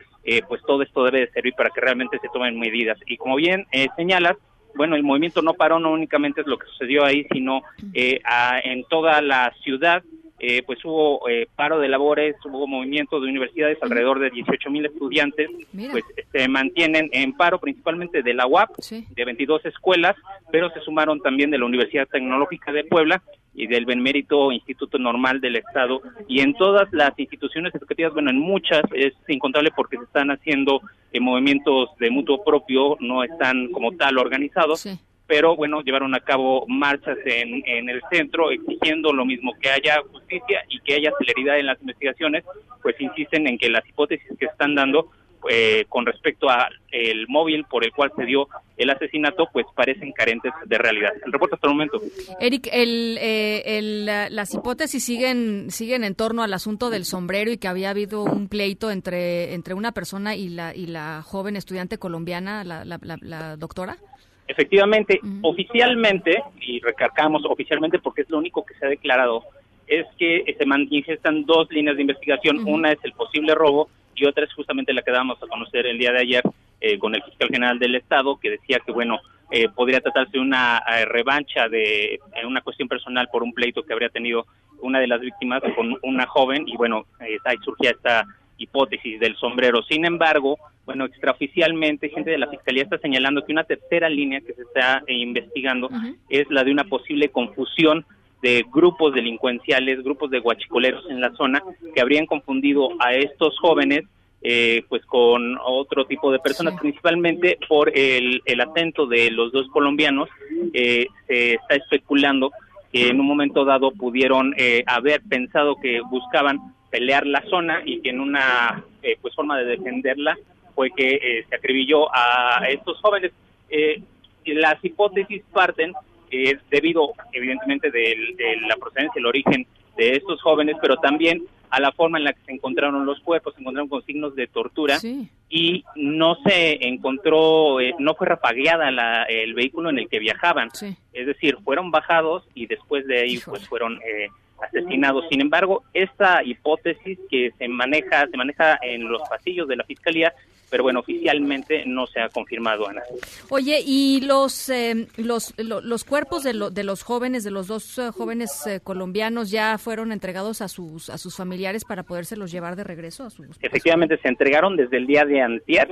pues todo esto debe de servir para que realmente se tomen medidas. Y como bien señalas, bueno, el movimiento no paró, no únicamente es lo que sucedió ahí, sino en toda la ciudad eh, pues hubo eh, paro de labores, hubo movimiento de universidades, alrededor de 18 mil estudiantes, pues se mantienen en paro principalmente de la UAP, de 22 escuelas, pero se sumaron también de la Universidad Tecnológica de Puebla y del Benmérito Instituto Normal del Estado. Y en todas las instituciones educativas, bueno, en muchas es incontable porque se están haciendo eh, movimientos de mutuo propio, no están como tal organizados pero bueno, llevaron a cabo marchas en, en el centro exigiendo lo mismo, que haya justicia y que haya celeridad en las investigaciones, pues insisten en que las hipótesis que están dando eh, con respecto al móvil por el cual se dio el asesinato, pues parecen carentes de realidad. El reporte hasta el momento. Eric, el, eh, el, las hipótesis siguen siguen en torno al asunto del sombrero y que había habido un pleito entre entre una persona y la y la joven estudiante colombiana, la, la, la doctora. Efectivamente, oficialmente, y recargamos oficialmente porque es lo único que se ha declarado, es que se manifiestan dos líneas de investigación. Una es el posible robo y otra es justamente la que damos a conocer el día de ayer eh, con el fiscal general del Estado, que decía que, bueno, eh, podría tratarse de una eh, revancha de una cuestión personal por un pleito que habría tenido una de las víctimas con una joven y, bueno, ahí surgía esta hipótesis del sombrero. Sin embargo, bueno, extraoficialmente, gente de la Fiscalía está señalando que una tercera línea que se está eh, investigando es la de una posible confusión de grupos delincuenciales, grupos de guachicoleros en la zona, que habrían confundido a estos jóvenes eh, pues con otro tipo de personas, principalmente por el, el, atento de los dos colombianos, eh, se está especulando que en un momento dado pudieron haber pensado que buscaban pelear la zona y que en una pues forma de defenderla fue que eh, se acribilló a estos jóvenes. Eh, las hipótesis parten eh, debido, evidentemente, de, la procedencia, el origen de estos jóvenes, pero también a la forma en la que se encontraron los cuerpos, se encontraron con signos de tortura y no se encontró, eh, no fue rapagueada la, el vehículo en el que viajaban. Es decir, fueron bajados y después de ahí pues fueron eh, asesinados. Sin embargo, esta hipótesis que se maneja, se maneja en los pasillos de la fiscalía pero bueno, oficialmente no se ha confirmado, Ana. Oye, ¿y los eh, los, los cuerpos de, de los jóvenes, de los dos eh, jóvenes eh, colombianos, ya fueron entregados a sus a sus familiares para podérselos llevar de regreso a sus... Efectivamente, se entregaron desde el día de antier,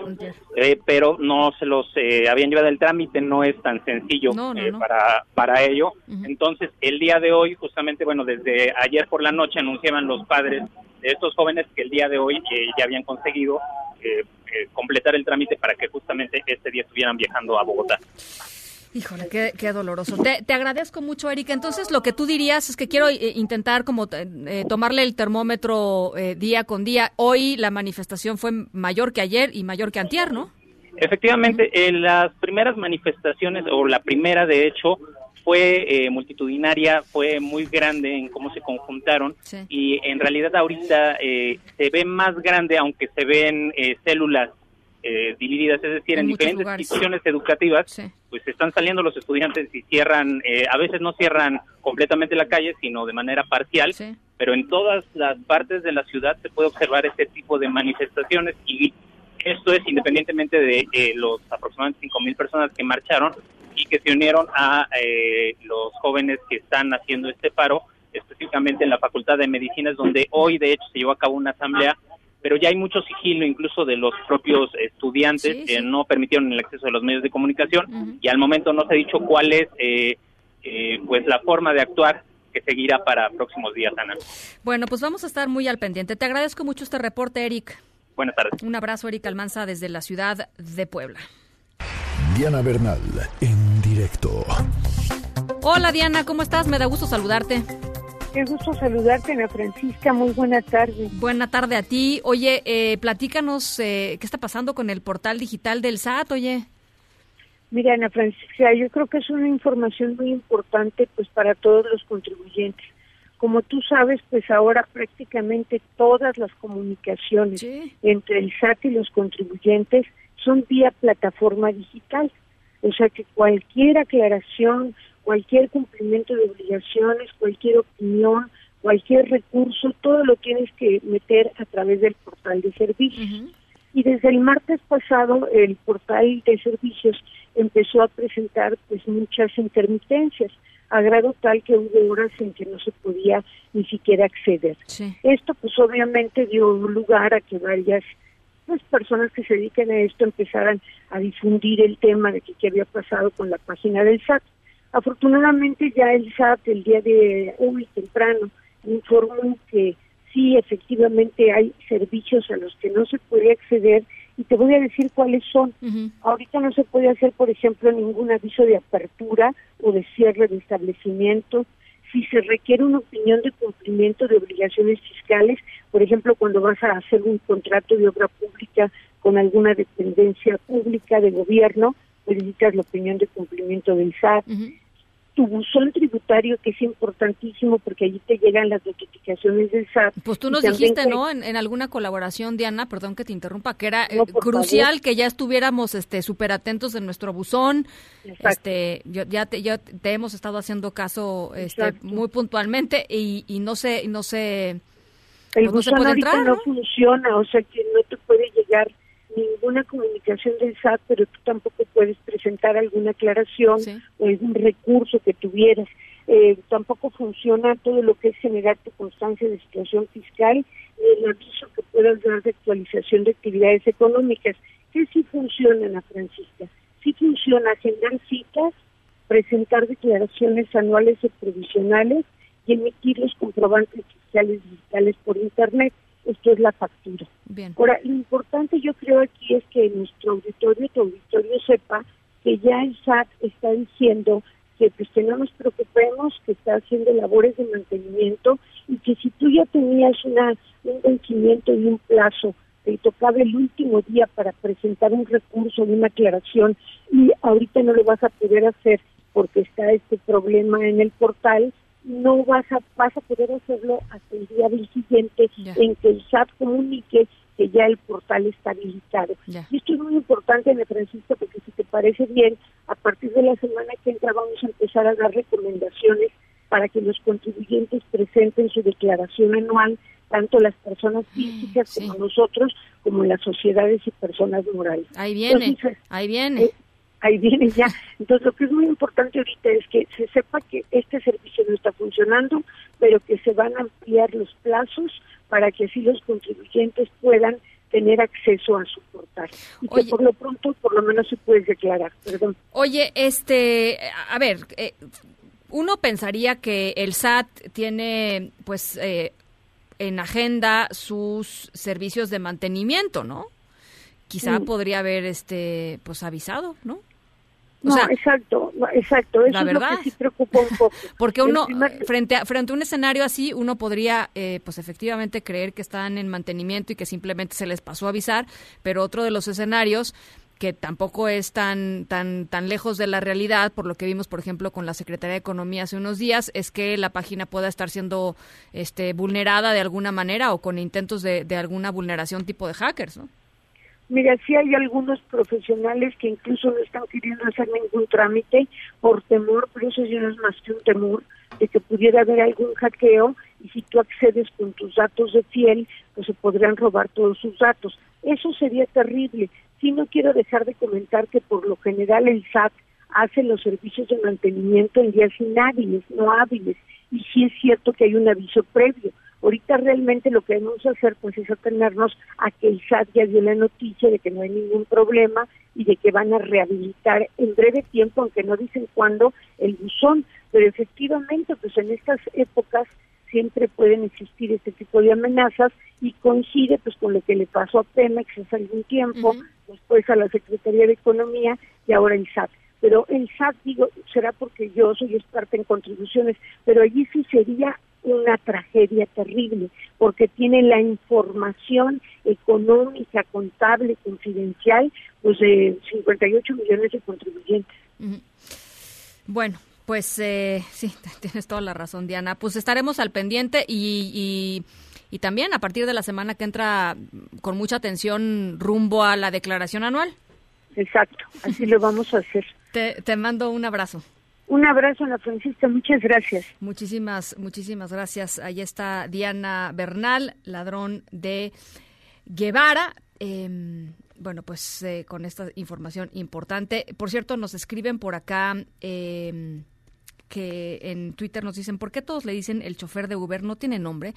pero no se los habían llevado el trámite, no es tan sencillo para, para ello. Entonces, el día de hoy, justamente, bueno, desde ayer por la noche anunciaban los padres estos jóvenes que el día de hoy ya habían conseguido completar el trámite para que justamente este día estuvieran viajando a Bogotá. Híjole, qué, doloroso. Te, agradezco mucho, Erika. Entonces, lo que tú dirías es que quiero eh, intentar como eh, tomarle el termómetro eh, día con día. Hoy la manifestación fue mayor que ayer y mayor que antier, ¿no? Efectivamente, en las primeras manifestaciones, o la primera de hecho, fue multitudinaria, fue muy grande en cómo se conjuntaron y en realidad ahorita se ve más grande, aunque se ven células eh, divididas, es decir, en, diferentes instituciones educativas, pues están saliendo los estudiantes y cierran, eh, a veces no cierran completamente la calle, sino de manera parcial, pero en todas las partes de la ciudad se puede observar este tipo de manifestaciones y esto es independientemente de eh, los aproximadamente 5.000 personas que marcharon y que se unieron a los jóvenes que están haciendo este paro, específicamente en la Facultad de Medicinas, donde hoy de hecho se llevó a cabo una asamblea pero ya hay mucho sigilo incluso de los propios estudiantes que no permitieron el acceso a los medios de comunicación y al momento no se ha dicho cuál es eh, eh, pues la forma de actuar que seguirá para próximos días, Ana. Bueno, pues vamos a estar muy al pendiente. Te agradezco mucho este reporte, Eric. Buenas tardes. Un abrazo, Eric Almanza, desde la ciudad de Puebla. Diana Bernal, en directo. Hola, Diana, ¿cómo estás? Me da gusto saludarte. Qué gusto saludarte, Ana Francisca. Muy buena tarde. Buena tarde a ti. Oye, eh, platícanos eh, qué está pasando con el portal digital del SAT, oye. Mira, Ana Francisca, yo creo que es una información muy importante pues para todos los contribuyentes. Como tú sabes, pues ahora prácticamente todas las comunicaciones entre el SAT y los contribuyentes son vía plataforma digital. O sea que cualquier aclaración, cualquier cumplimiento de obligaciones, cualquier opinión, cualquier recurso, todo lo tienes que meter a través del portal de servicios. Y desde el martes pasado el portal de servicios empezó a presentar pues muchas intermitencias, a grado tal que hubo horas en que no se podía ni siquiera acceder. Esto pues obviamente dio lugar a que varias pues, personas que se dedican a esto empezaran a difundir el tema de que qué había pasado con la página del SAT. Afortunadamente ya el SAT el día de hoy temprano informó que sí, efectivamente hay servicios a los que no se puede acceder y te voy a decir cuáles son. Ahorita no se puede hacer, por ejemplo, ningún aviso de apertura o de cierre de establecimiento. Si se requiere una opinión de cumplimiento de obligaciones fiscales, por ejemplo, cuando vas a hacer un contrato de obra pública con alguna dependencia pública de gobierno, necesitas la opinión de cumplimiento del SAT tu buzón tributario, que es importantísimo porque allí te llegan las notificaciones del SAT. Pues tú nos dijiste, ¿no? En, alguna colaboración, Diana, perdón que te interrumpa, que era eh, crucial que ya estuviéramos este súper atentos en nuestro buzón. Este, ya te, ya te hemos estado haciendo caso este, muy puntualmente y, y no sé, no sé... El pues buzón no no funciona, o sea que no te puede llegar ninguna comunicación del SAT, pero tú tampoco puedes presentar alguna aclaración o algún recurso que tuvieras. Eh, tampoco funciona todo lo que es generar tu constancia de situación fiscal el aviso que puedas dar de actualización de actividades económicas. Que sí funciona, Ana Francisca. Sí funciona generar citas, presentar declaraciones anuales o provisionales y emitir los comprobantes fiscales digitales por Internet esto es la factura. Ahora, lo importante yo creo aquí es que nuestro auditorio, tu auditorio sepa que ya el SAT está diciendo que pues que no nos preocupemos, que está haciendo labores de mantenimiento y que si tú ya tenías una, un vencimiento y un plazo, te tocaba el último día para presentar un recurso, una aclaración y ahorita no lo vas a poder hacer porque está este problema en el portal, no vas a, vas a poder hacerlo hasta el día del siguiente en que el SAT comunique que ya el portal está habilitado. Y esto es muy importante, Ana Francisco, porque si te parece bien, a partir de la semana que entra vamos a empezar a dar recomendaciones para que los contribuyentes presenten su declaración anual, tanto las personas mm, físicas como nosotros, como las sociedades y personas morales. Ahí viene, ahí viene. Eh, ahí viene ya. Entonces, lo que es muy importante ahorita es que se sepa que este servicio no está funcionando, pero que se van a ampliar los plazos para que así los contribuyentes puedan tener acceso a su portal y que por lo pronto por lo menos se puede declarar perdón oye este a ver eh, uno pensaría que el SAT tiene pues eh, en agenda sus servicios de mantenimiento, ¿no? Quizá podría haber este pues avisado, ¿no? No, exacto, exacto. Eso es lo que sí preocupa un poco. Porque uno, frente, a, frente a un escenario así, uno podría, eh, pues efectivamente, creer que están en mantenimiento y que simplemente se les pasó a avisar, pero otro de los escenarios que tampoco es tan tan tan lejos de la realidad por lo que vimos por ejemplo con la Secretaría de Economía hace unos días es que la página pueda estar siendo este vulnerada de alguna manera o con intentos de, de alguna vulneración tipo de hackers ¿no? Mira, sí hay algunos profesionales que incluso no están queriendo hacer ningún trámite por temor, pero eso ya no es más que un temor de que pudiera haber algún hackeo y si tú accedes con tus datos de fiel, pues se podrían robar todos sus datos. Eso sería terrible. Sí no quiero dejar de comentar que por lo general el SAT hace los servicios de mantenimiento en días inhábiles, no hábiles, y sí es cierto que hay un aviso previo Ahorita realmente lo que debemos hacer pues es atenernos a que el SAT ya dio la noticia de que no hay ningún problema y de que van a rehabilitar en breve tiempo, aunque no dicen cuándo, el buzón. Pero efectivamente, pues en estas épocas siempre pueden existir este tipo de amenazas y coincide pues con lo que le pasó a Pemex hace algún tiempo, después a la Secretaría de Economía y ahora el SAT pero el SAT, digo, será porque yo soy experta en contribuciones, pero allí sí sería una tragedia terrible, porque tiene la información económica, contable, confidencial, pues de 58 millones de contribuyentes. Bueno, pues eh, sí, tienes toda la razón, Diana. Pues estaremos al pendiente y, y, también a partir de la semana que entra con mucha atención rumbo a la declaración anual. Exacto, así lo vamos a hacer. Te, te mando un abrazo. Un abrazo, Ana Francisca, muchas gracias. Muchísimas, muchísimas gracias. Ahí está Diana Bernal, ladrón de Guevara. Em, bueno, pues eh, con esta información importante. Por cierto, nos escriben por acá. Eh, que en Twitter nos dicen, ¿por qué todos le dicen el chofer de Uber no tiene nombre?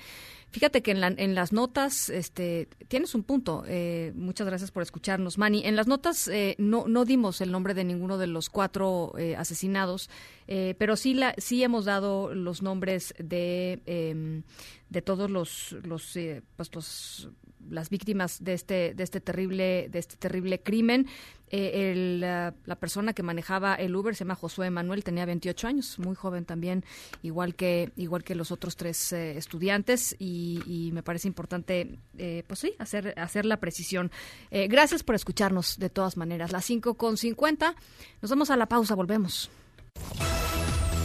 Fíjate que en, en las notas, este, tienes un punto. Eh, muchas gracias por escucharnos, Manny. En las notas eh, no, no dimos el nombre de ninguno de los cuatro eh, asesinados, pero sí, la, sí hemos dado los nombres de, em, de todos los, los, pues los las víctimas de este de este terrible de este terrible crimen. Eh, la, persona que manejaba el Uber se llama Josué Manuel tenía 28 años muy joven también igual que igual que los otros tres eh, estudiantes. Y, me parece importante eh, pues sí hacer hacer la precisión. Gracias por escucharnos de todas maneras. Las 5 con 50 nos vamos a la pausa volvemos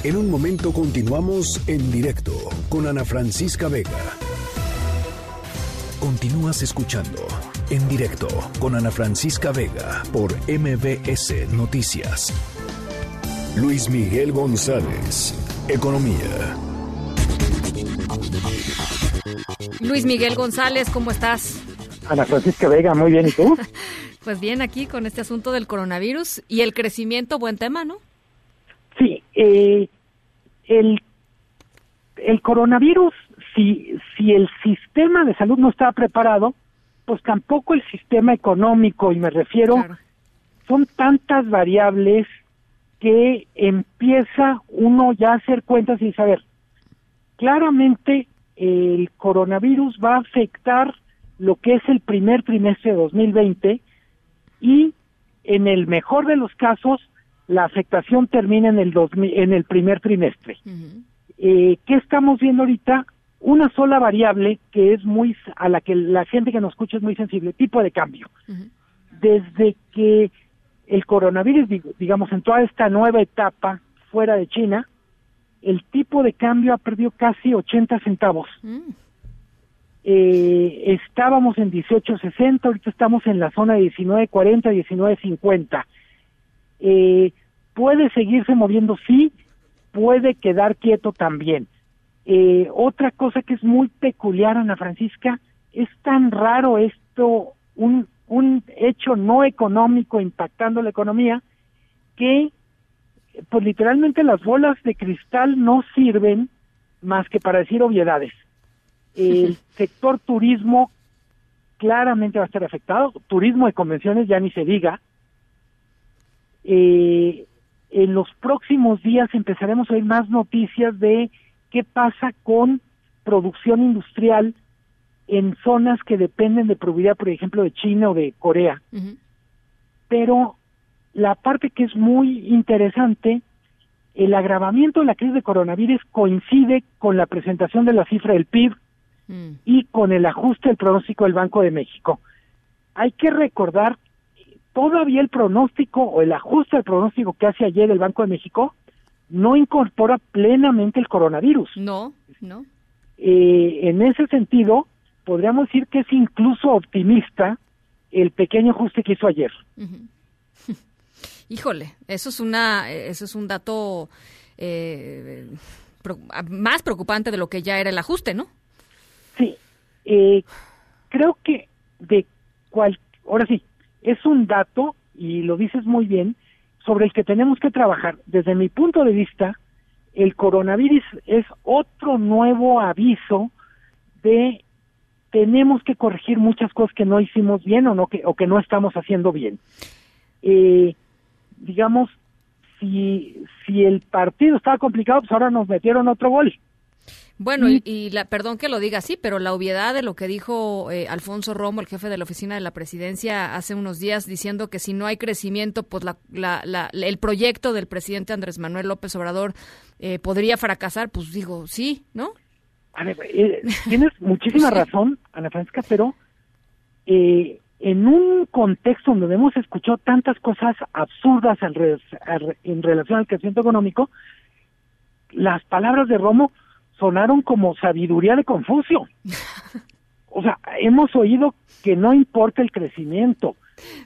en un momento continuamos en directo con Ana Francisca Vega Continúas escuchando en directo con Ana Francisca Vega por MBS Noticias. Luis Miguel González, Economía. Luis Miguel González, ¿cómo estás? Ana Francisca Vega, muy bien, ¿y tú? pues bien, aquí con este asunto del coronavirus y el crecimiento, buen tema, ¿no? Eh, el, el coronavirus si, si el sistema de salud no está preparado, pues tampoco el sistema económico, y me refiero, son tantas variables que empieza uno ya a hacer cuentas y saber, claramente el coronavirus va a afectar lo que es el primer trimestre de 2020 y en el mejor de los casos la afectación termina en el, en el primer trimestre. eh, ¿Qué estamos viendo ahorita? una sola variable que es muy a la que la gente que nos escucha es muy sensible, tipo de cambio. Desde que el coronavirus, digamos, en toda esta nueva etapa fuera de China, el tipo de cambio ha perdido casi 80 centavos. Mm. Eh, estábamos en 18.60, ahorita estamos en la zona de 19.40, 19.50. Eh, puede seguirse moviendo, sí, puede quedar quieto también. Eh, otra cosa que es muy peculiar, Ana Francisca, es tan raro esto, un, un hecho no económico impactando la economía, que pues literalmente las bolas de cristal no sirven más que para decir obviedades. El sector turismo claramente va a estar afectado, turismo de convenciones ya ni se diga. Eh, en los próximos días empezaremos a oír más noticias de qué pasa con producción industrial en zonas que dependen de proveeduría, por ejemplo, de China o de Corea. Pero la parte que es muy interesante, el agravamiento de la crisis de coronavirus coincide con la presentación de la cifra del PIB Mm. y con el ajuste del pronóstico del Banco de México. Hay que recordar, todavía el pronóstico o el ajuste del pronóstico que hace ayer el Banco de México no incorpora plenamente el coronavirus. No, no. Eh, en ese sentido, podríamos decir que es incluso optimista el pequeño ajuste que hizo ayer. Híjole, eso es una, eso es un dato eh, pro- más preocupante de lo que ya era el ajuste, ¿no? Sí, eh, creo que de cual, ahora sí, es un dato, y lo dices muy bien, sobre el que tenemos que trabajar. Desde mi punto de vista, el coronavirus es otro nuevo aviso de tenemos que corregir muchas cosas que no hicimos bien o no que o que no estamos haciendo bien. Eh, digamos, si si el partido estaba complicado, pues ahora nos metieron otro gol. Bueno, y, y la, perdón que lo diga así, pero la obviedad de lo que dijo eh, Alfonso Romo, el jefe de la oficina de la presidencia, hace unos días, diciendo que si no hay crecimiento, pues la, la- la- el proyecto del presidente Andrés Manuel López Obrador eh, podría fracasar, pues digo, sí, ¿no? A ver, eh, tienes muchísima razón, Ana Francisca, pero eh, en un contexto donde hemos escuchado tantas cosas absurdas en, re- en relación al crecimiento económico, las palabras de Romo sonaron como sabiduría de Confucio. O sea, hemos oído que no importa el crecimiento,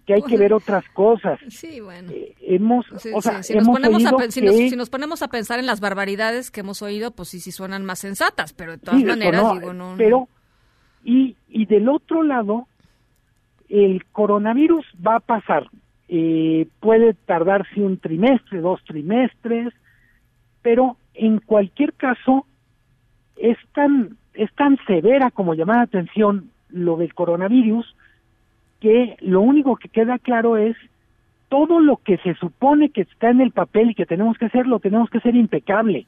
que hay que ver otras cosas. Sí, bueno. Hemos, Sí, o sea, sí, si, nos hemos ponemos a, oído pe- si, nos, que- si nos ponemos a pensar en las barbaridades que hemos oído, pues sí, sí suenan más sensatas, pero de todas Sí, maneras, no, digo, no. Pero, y, y del otro lado, el coronavirus va a pasar. Eh, puede tardarse un trimestre, dos trimestres, pero en cualquier caso es tan, es tan severa como llamar la atención lo del coronavirus que lo único que queda claro es todo lo que se supone que está en el papel y que tenemos que hacer, lo tenemos que hacer impecable.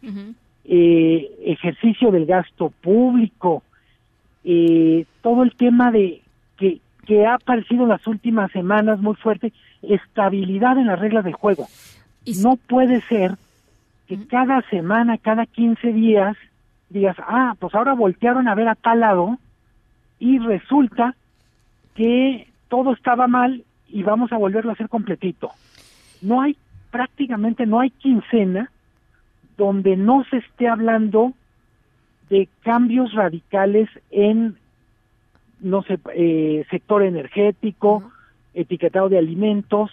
Eh, ejercicio del gasto público, eh, todo el tema de que, que ha aparecido en las últimas semanas muy fuerte, estabilidad en las reglas del juego. No puede ser que cada semana, cada 15 días, digas, ah, pues ahora voltearon a ver a tal lado y resulta que todo estaba mal y vamos a volverlo a hacer completito. No hay, prácticamente no hay quincena donde no se esté hablando de cambios radicales en, no sé, eh, sector energético, etiquetado de alimentos,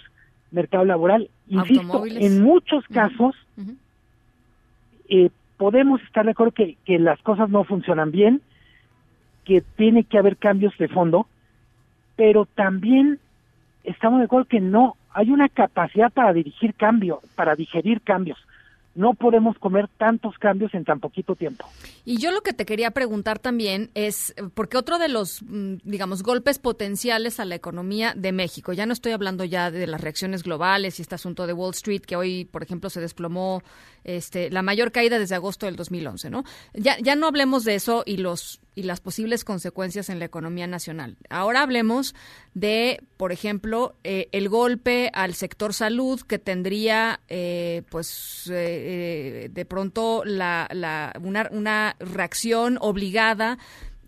mercado laboral. Insisto, en muchos casos Ujú. eh, podemos estar de acuerdo que, que las cosas no funcionan bien, que tiene que haber cambios de fondo, pero también estamos de acuerdo que no hay una capacidad para dirigir cambio, para digerir cambios. No podemos comer tantos cambios en tan poquito tiempo. Y yo lo que te quería preguntar también es, porque otro de los, mm, digamos, golpes potenciales a la economía de México, ya no estoy hablando ya de las reacciones globales y este asunto de Wall Street, que hoy, por ejemplo, se desplomó este, la mayor caída desde agosto del 2011, ¿no? Ya, ya no hablemos de eso y los y las posibles consecuencias en la economía nacional. Ahora hablemos de, por ejemplo, eh, el golpe al sector salud que tendría, eh, pues, eh, eh, de pronto la, la, una, una reacción obligada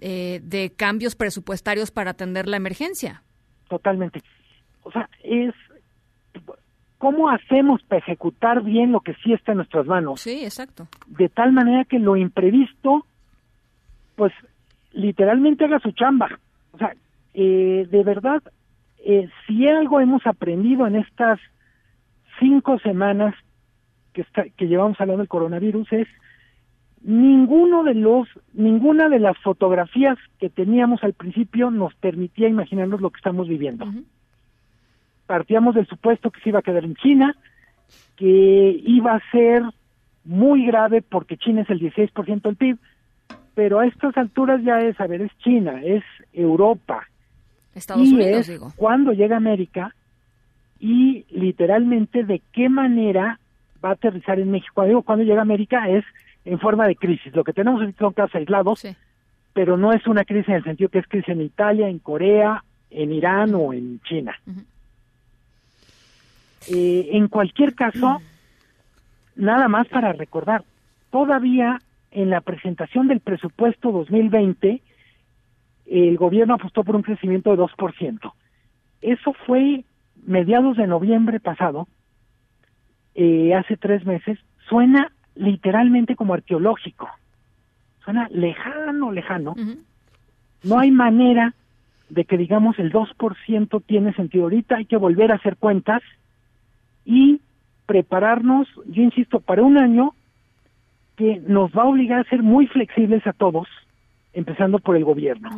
eh, de cambios presupuestarios para atender la emergencia. Totalmente. O sea, es cómo hacemos para ejecutar bien lo que sí está en nuestras manos. Sí, exacto. De tal manera que lo imprevisto, pues literalmente haga su chamba. O sea, eh, de verdad, eh, si algo hemos aprendido en estas cinco semanas que, está, que llevamos hablando del coronavirus es ninguno de los, ninguna de las fotografías que teníamos al principio nos permitía imaginarnos lo que estamos viviendo. Partíamos del supuesto que se iba a quedar en China, que iba a ser muy grave porque China es el 16% del PIB, pero a estas alturas ya es, a ver, es China, es Europa. Estados y Unidos, es digo. cuando llega a América y literalmente de qué manera va a aterrizar en México. Cuando digo cuando llega a América es en forma de crisis. Lo que tenemos son casos aislados, pero no es una crisis en el sentido que es crisis en Italia, en Corea, en Irán o en China. Eh, en cualquier caso, nada más para recordar, todavía en la presentación del presupuesto 2020, el gobierno apostó por un crecimiento de 2%. Eso fue mediados de noviembre pasado, eh, hace tres meses, suena literalmente como arqueológico. Suena lejano, lejano. No hay manera de que digamos el 2% tiene sentido. Ahorita hay que volver a hacer cuentas y prepararnos, yo insisto, para un año que nos va a obligar a ser muy flexibles a todos, empezando por el gobierno.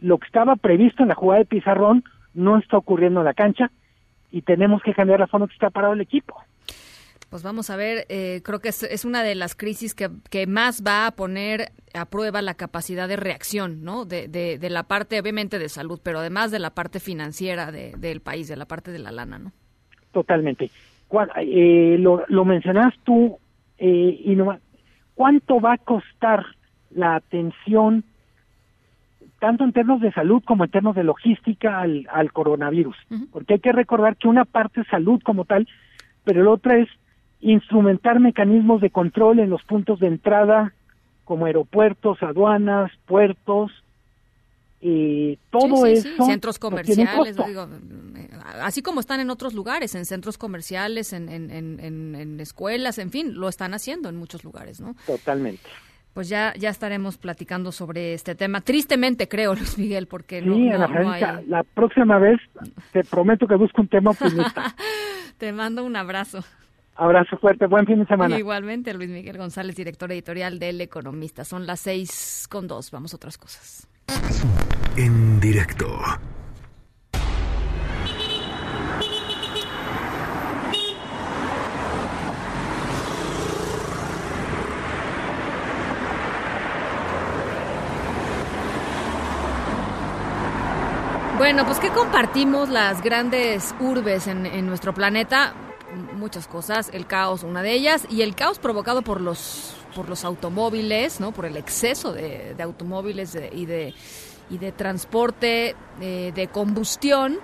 Lo que estaba previsto en la jugada de pizarrón no está ocurriendo en la cancha y tenemos que cambiar la forma que está parado el equipo. Pues vamos a ver, eh, creo que es, una de las crisis que, que, más va a poner a prueba la capacidad de reacción, ¿no? De, de, la parte, obviamente, de salud, pero además de la parte financiera del país, de la parte de la lana, ¿no? Totalmente. Eh, lo, lo mencionas tú, eh, y no, ¿cuánto va a costar la atención, tanto en términos de salud como en términos de logística, al, al coronavirus? Porque hay que recordar que una parte es salud como tal, pero la otra es instrumentar mecanismos de control en los puntos de entrada como aeropuertos, aduanas, puertos, y todo eso. Centros pues, comerciales, digo, eh, así como están en otros lugares, en centros comerciales, en, en, en, en, escuelas, en fin, lo están haciendo en muchos lugares, ¿no? Totalmente. Pues ya, ya estaremos platicando sobre este tema. Tristemente, creo, Luis Miguel, porque no, la próxima vez te prometo que busco un tema optimista. te mando un abrazo. Abrazo fuerte, buen fin de semana. Igualmente, Luis Miguel González, director editorial del Economista. Son las seis con dos. Vamos a otras cosas. En directo. Bueno, pues ¿qué compartimos las grandes urbes en, en nuestro planeta? Muchas cosas, el caos una de ellas y el caos provocado por los por los automóviles, ¿no? Por el exceso de, automóviles y de y de transporte eh, de combustión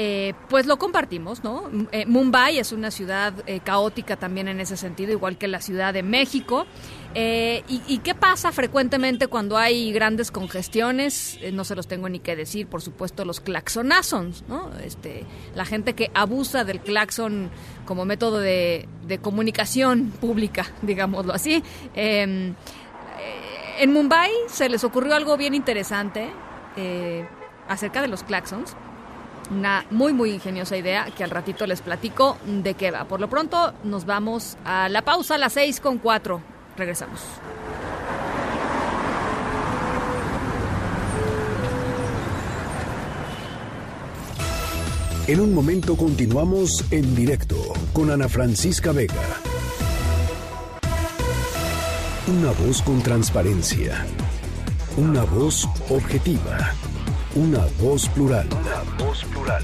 eh, pues lo compartimos, ¿no? Eh, Mumbai es una ciudad eh, caótica también en ese sentido, igual que la Ciudad de México. Y, qué pasa frecuentemente cuando hay grandes congestiones? no se los tengo ni que decir, por supuesto, los claxonazos, ¿no? Este, la gente que abusa del claxon como método de, de comunicación pública, digámoslo así. Em, en Mumbai se les ocurrió algo bien interesante acerca de los claxons una muy, muy ingeniosa idea que al ratito les platico de qué va. Por lo pronto, nos vamos a la pausa a las 6 con 4. Regresamos. En un momento continuamos en directo con Ana Francisca Vega. Una voz con transparencia. Una voz objetiva. Una voz plural. Una voz plural.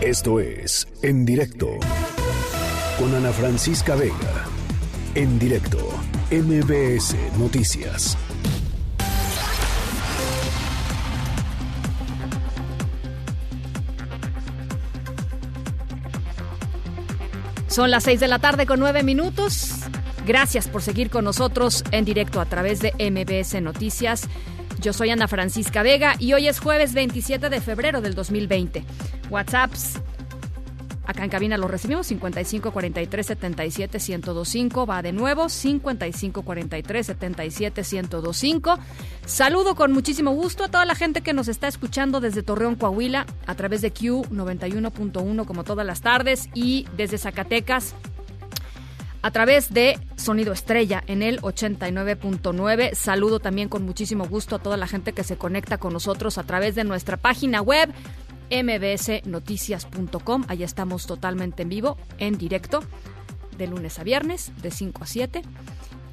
Esto es En Directo. Con Ana Francisca Vega. En directo. MBS Noticias. Son las seis de la tarde con nueve minutos. Gracias por seguir con nosotros en directo a través de MBS Noticias. Yo soy Ana Francisca Vega y hoy es jueves 27 de febrero del 2020. WhatsApps. Acá en cabina lo recibimos 55 43 77 1025. Va de nuevo 55 43 77 1025. Saludo con muchísimo gusto a toda la gente que nos está escuchando desde Torreón, Coahuila, a través de Q 91.1 como todas las tardes y desde Zacatecas a través de Sonido Estrella en el 89.9. Saludo también con muchísimo gusto a toda la gente que se conecta con nosotros a través de nuestra página web mbsnoticias.com. Allá estamos totalmente en vivo, en directo, de lunes a viernes, de 5 a 7,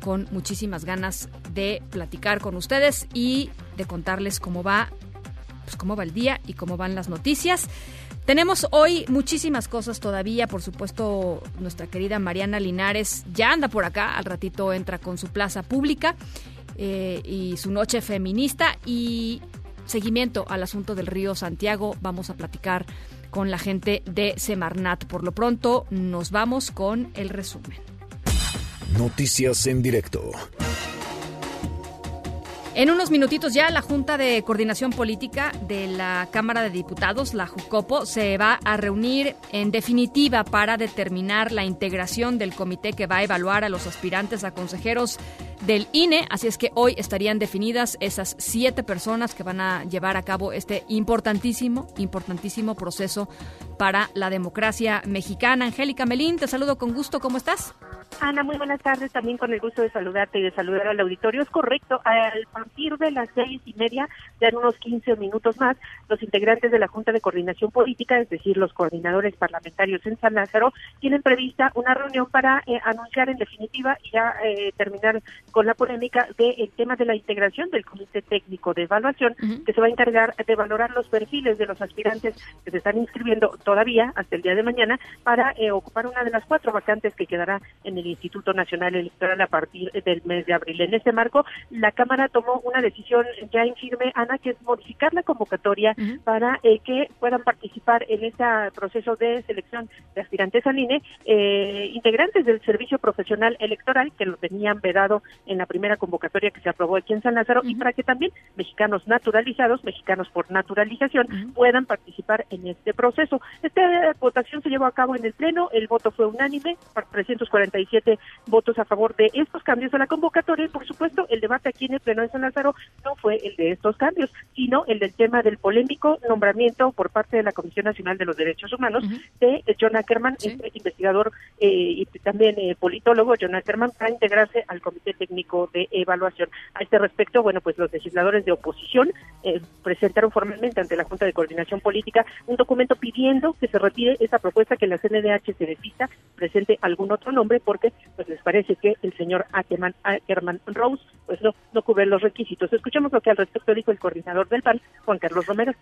con muchísimas ganas de platicar con ustedes y de contarles cómo va, pues cómo va el día y cómo van las noticias. Tenemos hoy muchísimas cosas todavía, por supuesto, nuestra querida Mariana Linares ya anda por acá, al ratito entra con su plaza pública eh, y su noche feminista y seguimiento al asunto del río Santiago. Vamos a platicar con la gente de Semarnat. Por lo pronto, nos vamos con el resumen. Noticias en directo. En unos minutitos ya la Junta de Coordinación Política de la Cámara de Diputados, la JUCOPO, se va a reunir en definitiva para determinar la integración del comité que va a evaluar a los aspirantes a consejeros del INE. Así es que hoy estarían definidas esas siete personas que van a llevar a cabo este importantísimo, importantísimo proceso para la democracia mexicana. Angélica Melín, te saludo con gusto. ¿Cómo estás? Ana, muy buenas tardes. También con el gusto de saludarte y de saludar al auditorio. Es correcto. A partir de las seis y media, ya unos 15 minutos más, los integrantes de la Junta de Coordinación Política, es decir, los coordinadores parlamentarios en San Lázaro, tienen prevista una reunión para eh, anunciar en definitiva y ya eh, terminar con la polémica del tema de la integración del Comité Técnico de Evaluación, que se va a encargar de valorar los perfiles de los aspirantes que se están inscribiendo todavía hasta el día de mañana para eh, ocupar una de las cuatro vacantes que quedará en el Instituto Nacional Electoral a partir del mes de abril. En este marco, la Cámara tomó una decisión ya en firme, Ana, que es modificar la convocatoria para eh, que puedan participar en este proceso de selección de aspirantes al INE, eh, integrantes del Servicio Profesional Electoral, que lo tenían vedado en la primera convocatoria que se aprobó aquí en San Lázaro, y para que también mexicanos naturalizados, mexicanos por naturalización, puedan participar en este proceso. Esta votación se llevó a cabo en el Pleno, el voto fue unánime, 347 votos a favor de estos cambios a la convocatoria, y por supuesto el debate aquí en el Pleno de San Lázaro no fue el de estos cambios, sino el del tema del polémico nombramiento por parte de la Comisión Nacional de los Derechos Humanos de John Ackerman, este investigador eh, y también eh, politólogo John Ackerman, para integrarse al Comité Técnico de Evaluación. A este respecto, bueno, pues los legisladores de oposición eh, presentaron formalmente ante la Junta de Coordinación Política un documento pidiendo que se retire esa propuesta que la CNDH se desista, presente algún otro nombre, porque pues les parece que el señor Ackerman, Ackerman Rose pues no, no cubre los requisitos. Escuchemos lo que al respecto dijo el coordinador del PAN, Juan Carlos Romero.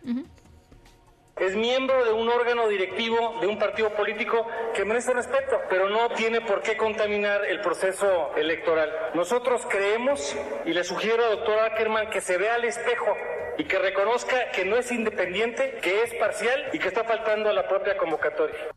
Es miembro de un órgano directivo de un partido político que merece respeto, pero no tiene por qué contaminar el proceso electoral. Nosotros creemos, y le sugiero al doctor Ackerman que se vea al espejo y que reconozca que no es independiente, que es parcial y que está faltando a la propia convocatoria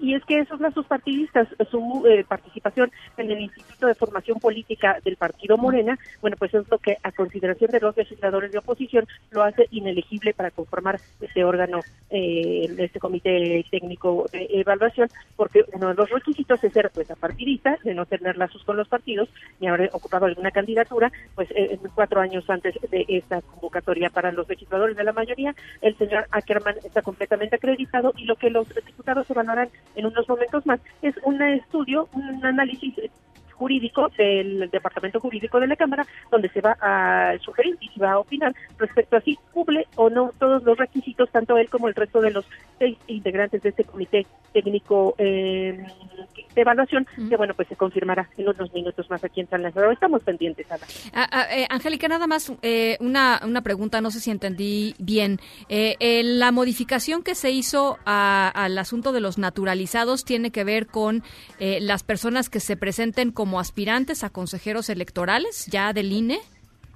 y es que esos sus partidistas, su eh, participación en el Instituto de Formación Política del Partido Morena, bueno, pues es lo que a consideración de los legisladores de oposición lo hace inelegible para conformar este órgano, eh, este comité técnico de evaluación, porque uno de los requisitos es ser pues apartidista, de no tener lazos con los partidos, ni haber ocupado alguna candidatura, pues eh, cuatro años antes de esta convocatoria. Para los legisladores de la mayoría, el señor Ackerman está completamente acreditado y lo que los diputados evaluarán en unos momentos más, es un estudio, un análisis jurídico del Departamento Jurídico de la Cámara, donde se va a sugerir y se va a opinar respecto a si cumple o no todos los requisitos, tanto él como el resto de los seis integrantes de este comité técnico eh, de evaluación, que bueno, pues se confirmará en unos minutos más aquí en San Lázaro. Estamos pendientes, Ana. Ah, ah, eh, Angélica, nada más eh, una, una pregunta, no sé si entendí bien. la modificación que se hizo al asunto de los naturalizados tiene que ver con las personas que se presenten como como aspirantes a consejeros electorales ya del INE?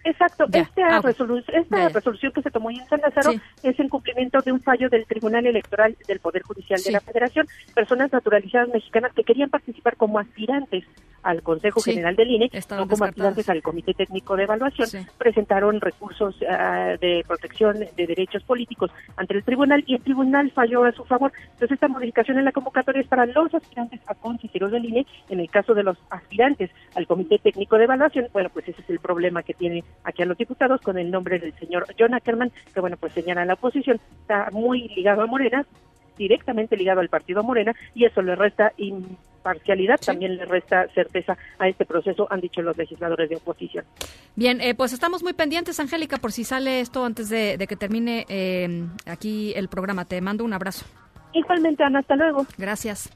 Exacto, esta, ah, resolución que se tomó en San Lázaro es en cumplimiento de un fallo del Tribunal Electoral del Poder Judicial de la Federación. Personas naturalizadas mexicanas que querían participar como aspirantes al Consejo General del INE, no como aspirantes al Comité Técnico de Evaluación, presentaron recursos ah, de protección de derechos políticos ante el tribunal y el tribunal falló a su favor. Entonces, esta modificación en la convocatoria es para los aspirantes a consejeros del INE. En el caso de los aspirantes al Comité Técnico de Evaluación, bueno, pues ese es el problema que tiene aquí a los diputados con el nombre del señor John Ackerman, que bueno, pues señala la oposición, está muy ligado a Morena, directamente ligado al partido Morena, y eso le resta imparcialidad, también le resta certeza a este proceso, han dicho los legisladores de oposición. Bien, eh, pues estamos muy pendientes, Angélica, por si sale esto antes de, que termine eh, aquí el programa. Te mando un abrazo. Igualmente, Ana, hasta luego. Gracias.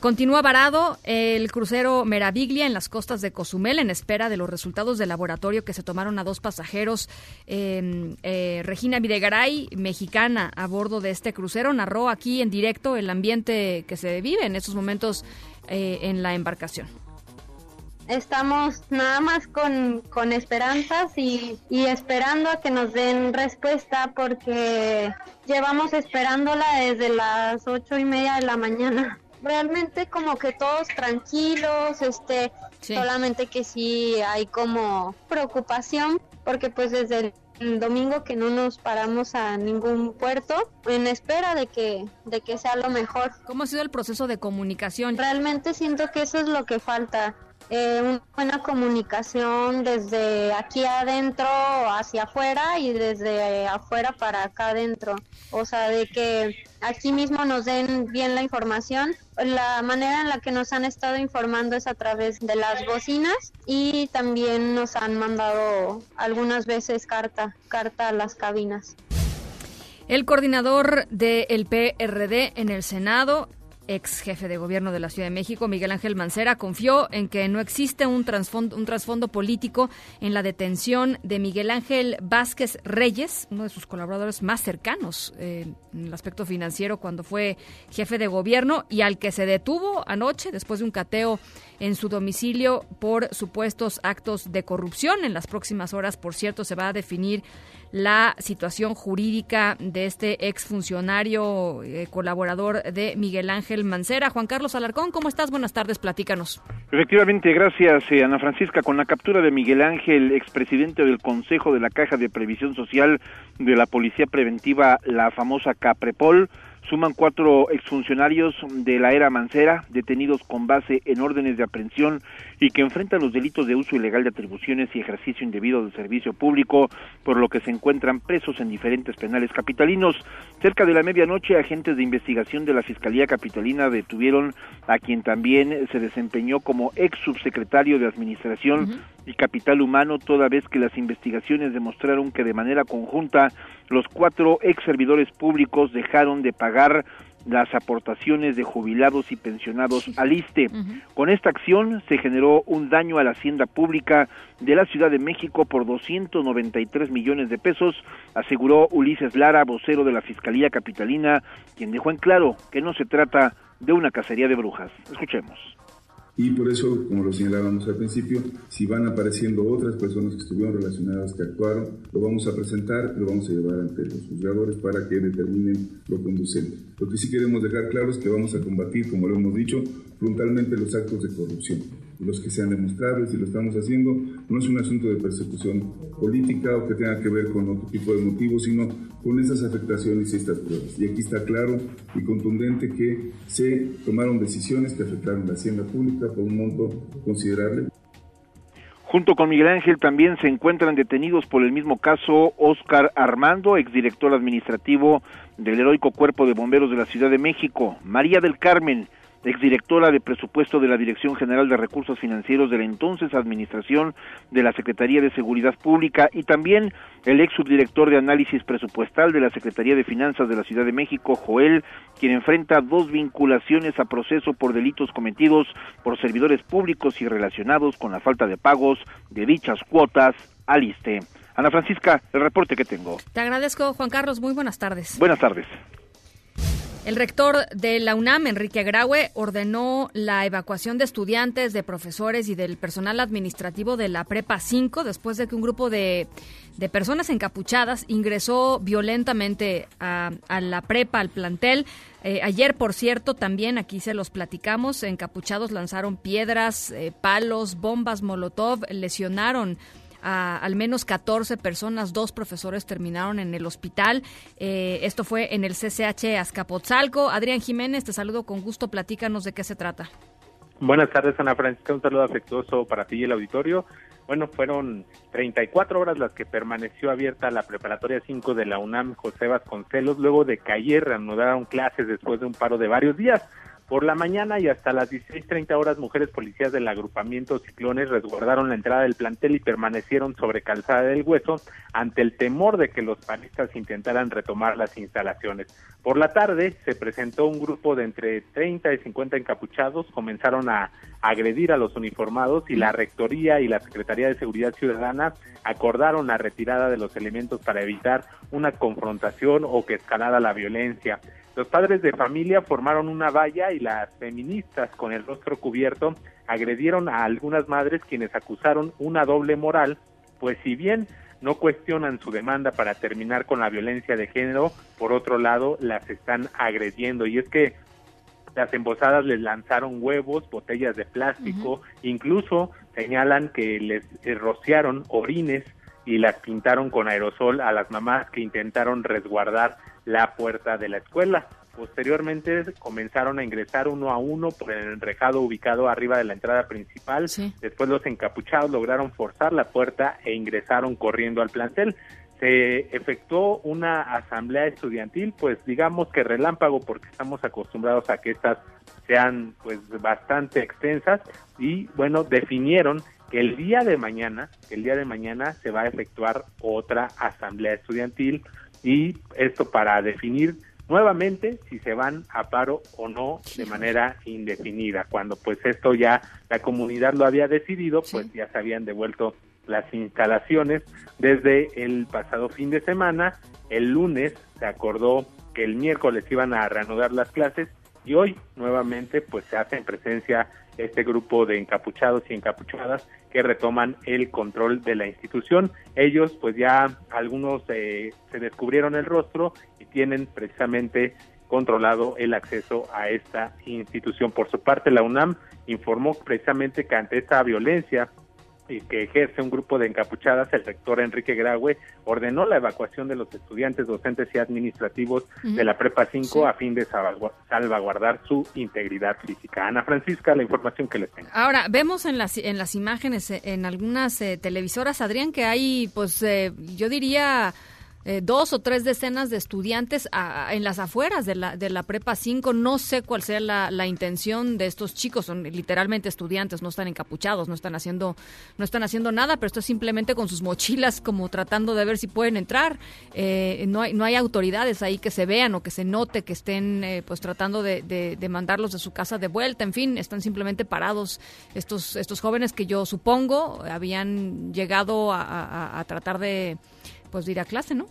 Continúa varado el crucero Meraviglia en las costas de Cozumel en espera de los resultados del laboratorio que se tomaron a dos pasajeros. Em, eh, Regina Videgaray, mexicana, a bordo de este crucero, narró aquí en directo el ambiente que se vive en estos momentos eh, en la embarcación estamos nada más con, con esperanzas y, y, esperando a que nos den respuesta porque llevamos esperándola desde las ocho y media de la mañana. Realmente como que todos tranquilos, este, solamente que sí hay como preocupación porque pues desde el domingo que no nos paramos a ningún puerto en espera de que de que sea lo mejor. ¿Cómo ha sido el proceso de comunicación? Realmente siento que eso es lo que falta eh, una buena comunicación desde aquí adentro hacia afuera y desde afuera para acá adentro. O sea, de que aquí mismo nos den bien la información. La manera en la que nos han estado informando es a través de las bocinas y también nos han mandado algunas veces carta, carta a las cabinas. El coordinador del PRD en el Senado ex jefe de gobierno de la Ciudad de México, Miguel Ángel Mancera, confió en que no existe un trasfondo, un trasfondo político en la detención de Miguel Ángel Vázquez Reyes, uno de sus colaboradores más cercanos eh, en el aspecto financiero cuando fue jefe de gobierno y al que se detuvo anoche después de un cateo en su domicilio por supuestos actos de corrupción. En las próximas horas, por cierto, se va a definir la situación jurídica de este exfuncionario eh, colaborador de Miguel Ángel Mancera. Juan Carlos Alarcón, ¿cómo estás? Buenas tardes, platícanos. Efectivamente, gracias eh, Ana Francisca. Con la captura de Miguel Ángel, expresidente del Consejo de la Caja de Previsión Social de la Policía Preventiva, la famosa Caprepol, Suman cuatro exfuncionarios de la era Mancera, detenidos con base en órdenes de aprehensión y que enfrentan los delitos de uso ilegal de atribuciones y ejercicio indebido del servicio público, por lo que se encuentran presos en diferentes penales capitalinos. Cerca de la medianoche, agentes de investigación de la Fiscalía Capitalina detuvieron a quien también se desempeñó como ex subsecretario de Administración y Capital Humano, toda vez que las investigaciones demostraron que de manera conjunta los cuatro ex servidores públicos dejaron de pagar las aportaciones de jubilados y pensionados al ISTE. Con esta acción se generó un daño a la hacienda pública de la Ciudad de México por 293 millones de pesos, aseguró Ulises Lara, vocero de la Fiscalía Capitalina, quien dejó en claro que no se trata de una cacería de brujas. Escuchemos y por eso, como lo señalábamos al principio, si van apareciendo otras personas que estuvieron relacionadas, que actuaron, lo vamos a presentar, lo vamos a llevar ante los juzgadores para que determinen lo conducente. Lo que sí queremos dejar claro es que vamos a combatir, como lo hemos dicho, frontalmente los actos de corrupción los que sean demostrables y lo estamos haciendo, no es un asunto de persecución política o que tenga que ver con otro tipo de motivos, sino con esas afectaciones y estas pruebas. Y aquí está claro y contundente que se tomaron decisiones que afectaron la hacienda pública por un monto considerable. Junto con Miguel Ángel también se encuentran detenidos por el mismo caso Oscar Armando, exdirector administrativo del heroico Cuerpo de Bomberos de la Ciudad de México, María del Carmen, exdirectora de presupuesto de la Dirección General de Recursos Financieros de la entonces Administración de la Secretaría de Seguridad Pública y también el ex subdirector de análisis presupuestal de la Secretaría de Finanzas de la Ciudad de México, Joel, quien enfrenta dos vinculaciones a proceso por delitos cometidos por servidores públicos y relacionados con la falta de pagos de dichas cuotas al ISTE. Ana Francisca, el reporte que tengo. Te agradezco, Juan Carlos. Muy buenas tardes. Buenas tardes. El rector de la UNAM, Enrique Graue, ordenó la evacuación de estudiantes, de profesores y del personal administrativo de la Prepa 5 después de que un grupo de, personas encapuchadas ingresó violentamente a, la prepa, al plantel. Eh, ayer, por cierto, también aquí se los platicamos, encapuchados lanzaron piedras, eh, palos, bombas Molotov, lesionaron a al menos 14 personas, dos profesores terminaron en el hospital. Eh, esto fue en el CCH Azcapotzalco. Adrián Jiménez, te saludo con gusto, platícanos de qué se trata. Buenas tardes, Ana Francisca. Un saludo afectuoso para ti y el auditorio. Bueno, fueron 34 horas las que permaneció abierta la preparatoria 5 de la UNAM José Vasconcelos, luego de que ayer reanudaron clases después de un paro de varios días. Por la mañana y hasta las 16.30 horas, mujeres policías del agrupamiento Ciclones resguardaron la entrada del plantel y permanecieron sobre Calzada del Hueso ante el temor de que los panistas intentaran retomar las instalaciones. Por la tarde se presentó un grupo de entre 30 y 50 encapuchados, comenzaron a agredir a los uniformados y la Rectoría y la Secretaría de Seguridad Ciudadana acordaron la retirada de los elementos para evitar una confrontación o que escalara la violencia. Los padres de familia formaron una valla y las feministas con el rostro cubierto agredieron a algunas madres quienes acusaron una doble moral, pues si bien no cuestionan su demanda para terminar con la violencia de género, por otro lado las están agrediendo. Y es que las embosadas les lanzaron huevos, botellas de plástico, incluso señalan que les eh, rociaron orines y las pintaron con aerosol a las mamás que intentaron resguardar la puerta de la escuela. Posteriormente comenzaron a ingresar uno a uno por el enrejado ubicado arriba de la entrada principal. Después los encapuchados lograron forzar la puerta e ingresaron corriendo al plantel. Se efectuó una asamblea estudiantil, pues digamos que relámpago porque estamos acostumbrados a que estas sean pues bastante extensas y bueno, definieron que el día de mañana, el día de mañana se va a efectuar otra asamblea estudiantil y esto para definir nuevamente si se van a paro o no de manera indefinida. Cuando pues esto ya la comunidad lo había decidido, pues ya se habían devuelto las instalaciones desde el pasado fin de semana. El lunes se acordó que el miércoles iban a reanudar las clases y hoy nuevamente pues se hace en presencia este grupo de encapuchados y encapuchadas que retoman el control de la institución. Ellos, pues ya algunos eh, se descubrieron el rostro y tienen precisamente controlado el acceso a esta institución. Por su parte, la UNAM informó precisamente que ante esta violencia que ejerce un grupo de encapuchadas, el rector Enrique Graue ordenó la evacuación de los estudiantes docentes y administrativos de la Prepa 5 a fin de salvaguardar su integridad física. Ana Francisca, la información que les tengo. Ahora, vemos en las, en las imágenes, eh, en algunas eh, televisoras, Adrián, que hay, pues, eh, yo diría eh, dos o tres decenas de estudiantes en las afueras de la, de la Prepa 5. No sé cuál sea la, intención de estos chicos. Son literalmente estudiantes, no están encapuchados, no están haciendo, no están haciendo nada, pero esto es simplemente con sus mochilas como tratando de ver si pueden entrar. Eh, no, hay, no hay autoridades ahí que se vean o que se note que estén eh, pues tratando de, de, mandarlos de su casa de vuelta. En fin, están simplemente parados estos, estos jóvenes que yo supongo habían llegado a, a tratar de pues ir a clase, ¿no?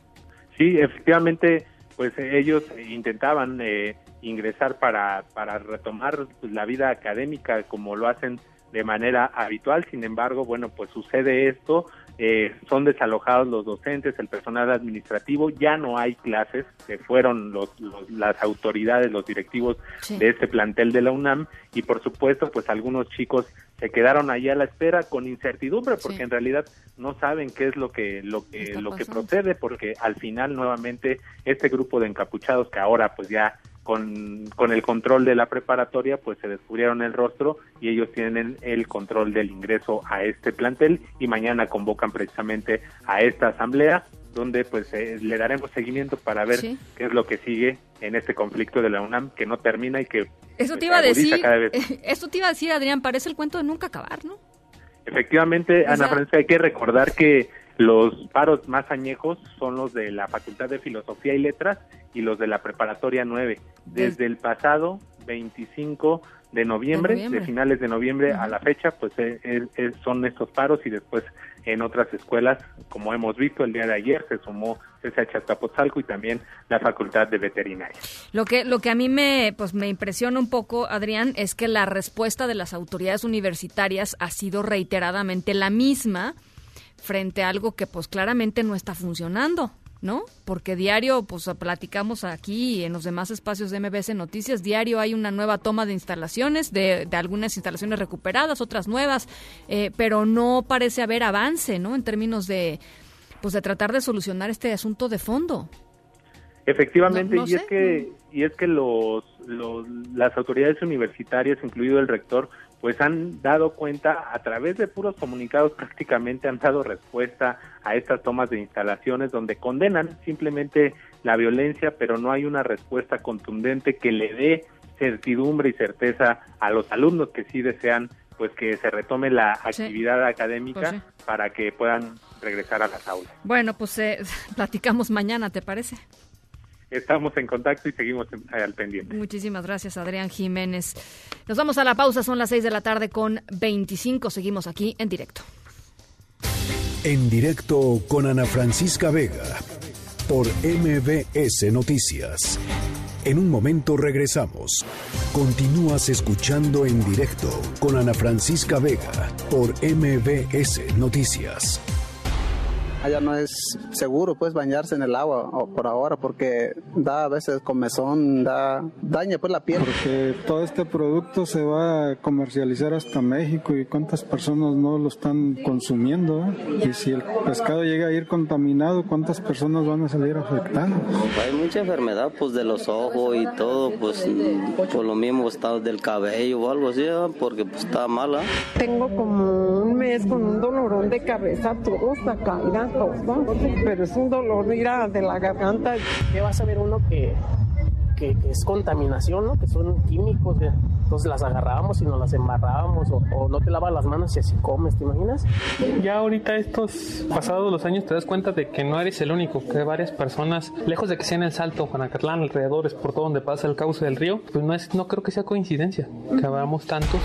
Sí, efectivamente, pues ellos intentaban eh, ingresar para, para retomar pues, la vida académica como lo hacen de manera habitual, sin embargo, bueno, pues sucede esto, eh, son desalojados los docentes, el personal administrativo, ya no hay clases, se fueron los, las autoridades, los directivos de este plantel de la UNAM y por supuesto, pues algunos chicos se quedaron ahí a la espera con incertidumbre porque en realidad no saben qué es lo que lo que lo que procede porque al final nuevamente este grupo de encapuchados que ahora pues ya con, con el control de la preparatoria pues se descubrieron el rostro y ellos tienen el control del ingreso a este plantel y mañana convocan precisamente a esta asamblea donde pues eh, le daremos seguimiento para ver qué es lo que sigue en este conflicto de la UNAM que no termina y que eso te iba a decir eso te iba a decir Adrián parece el cuento de nunca acabar no efectivamente Ana Francia hay que recordar que los paros más añejos son los de la Facultad de Filosofía y Letras y los de la Preparatoria 9 desde el pasado 25 de noviembre, de, finales de noviembre a la fecha, pues eh, eh, son estos paros y después en otras escuelas, como hemos visto el día de ayer, se sumó CSH Azcapotzalco y también la Facultad de Veterinaria. Lo que, lo que a mí me, pues, me impresiona un poco, Adrián, es que la respuesta de las autoridades universitarias ha sido reiteradamente la misma frente a algo que pues claramente no está funcionando. ¿no? Porque diario, pues platicamos aquí en los demás espacios de MBS Noticias, diario hay una nueva toma de instalaciones, de, de algunas instalaciones recuperadas, otras nuevas, eh, pero no parece haber avance, ¿no? En términos de, pues de tratar de solucionar este asunto de fondo. Efectivamente, y es que y es que los, los las autoridades universitarias, incluido el rector, pues han dado cuenta a través de puros comunicados prácticamente han dado respuesta a estas tomas de instalaciones donde condenan simplemente la violencia, pero no hay una respuesta contundente que le dé certidumbre y certeza a los alumnos que sí desean pues que se retome la actividad académica Pues sí. para que puedan regresar a las aulas. Bueno, pues eh, platicamos mañana, ¿te parece? Estamos en contacto y seguimos en- al pendiente. Muchísimas gracias, Adrián Jiménez. Nos vamos a la pausa, son las 6 de la tarde con 25. Seguimos aquí en directo. En directo con Ana Francisca Vega por MBS Noticias. En un momento regresamos. Continúas escuchando en directo con Ana Francisca Vega por MBS Noticias. Allá no es seguro pues bañarse en el agua o por ahora porque da a veces comezón, da daña pues la piel. Porque todo este producto se va a comercializar hasta México y cuántas personas no lo están consumiendo. eh? Y si el pescado llega a ir contaminado, ¿cuántas personas van a salir afectadas? Hay mucha enfermedad pues de los ojos y todo, pues por lo mismo está del cabello o algo así, ¿ah? porque pues está mala. Tengo como un mes con un dolorón de cabeza, todo hasta caída, todo. Pero es un dolor mira, de la garganta. ¿Qué va a saber uno que, que, que es contaminación, ¿no? que son químicos? Entonces las agarrábamos y nos las embarrábamos o, o no te lavas las manos y así comes, ¿te imaginas? Ya ahorita estos pasados los años te das cuenta de que no eres el único, que varias personas, lejos de que sea en el Salto, Juanacatlán, alrededores, por todo donde pasa el cauce del río, pues no es, no creo que sea coincidencia que habamos tantos.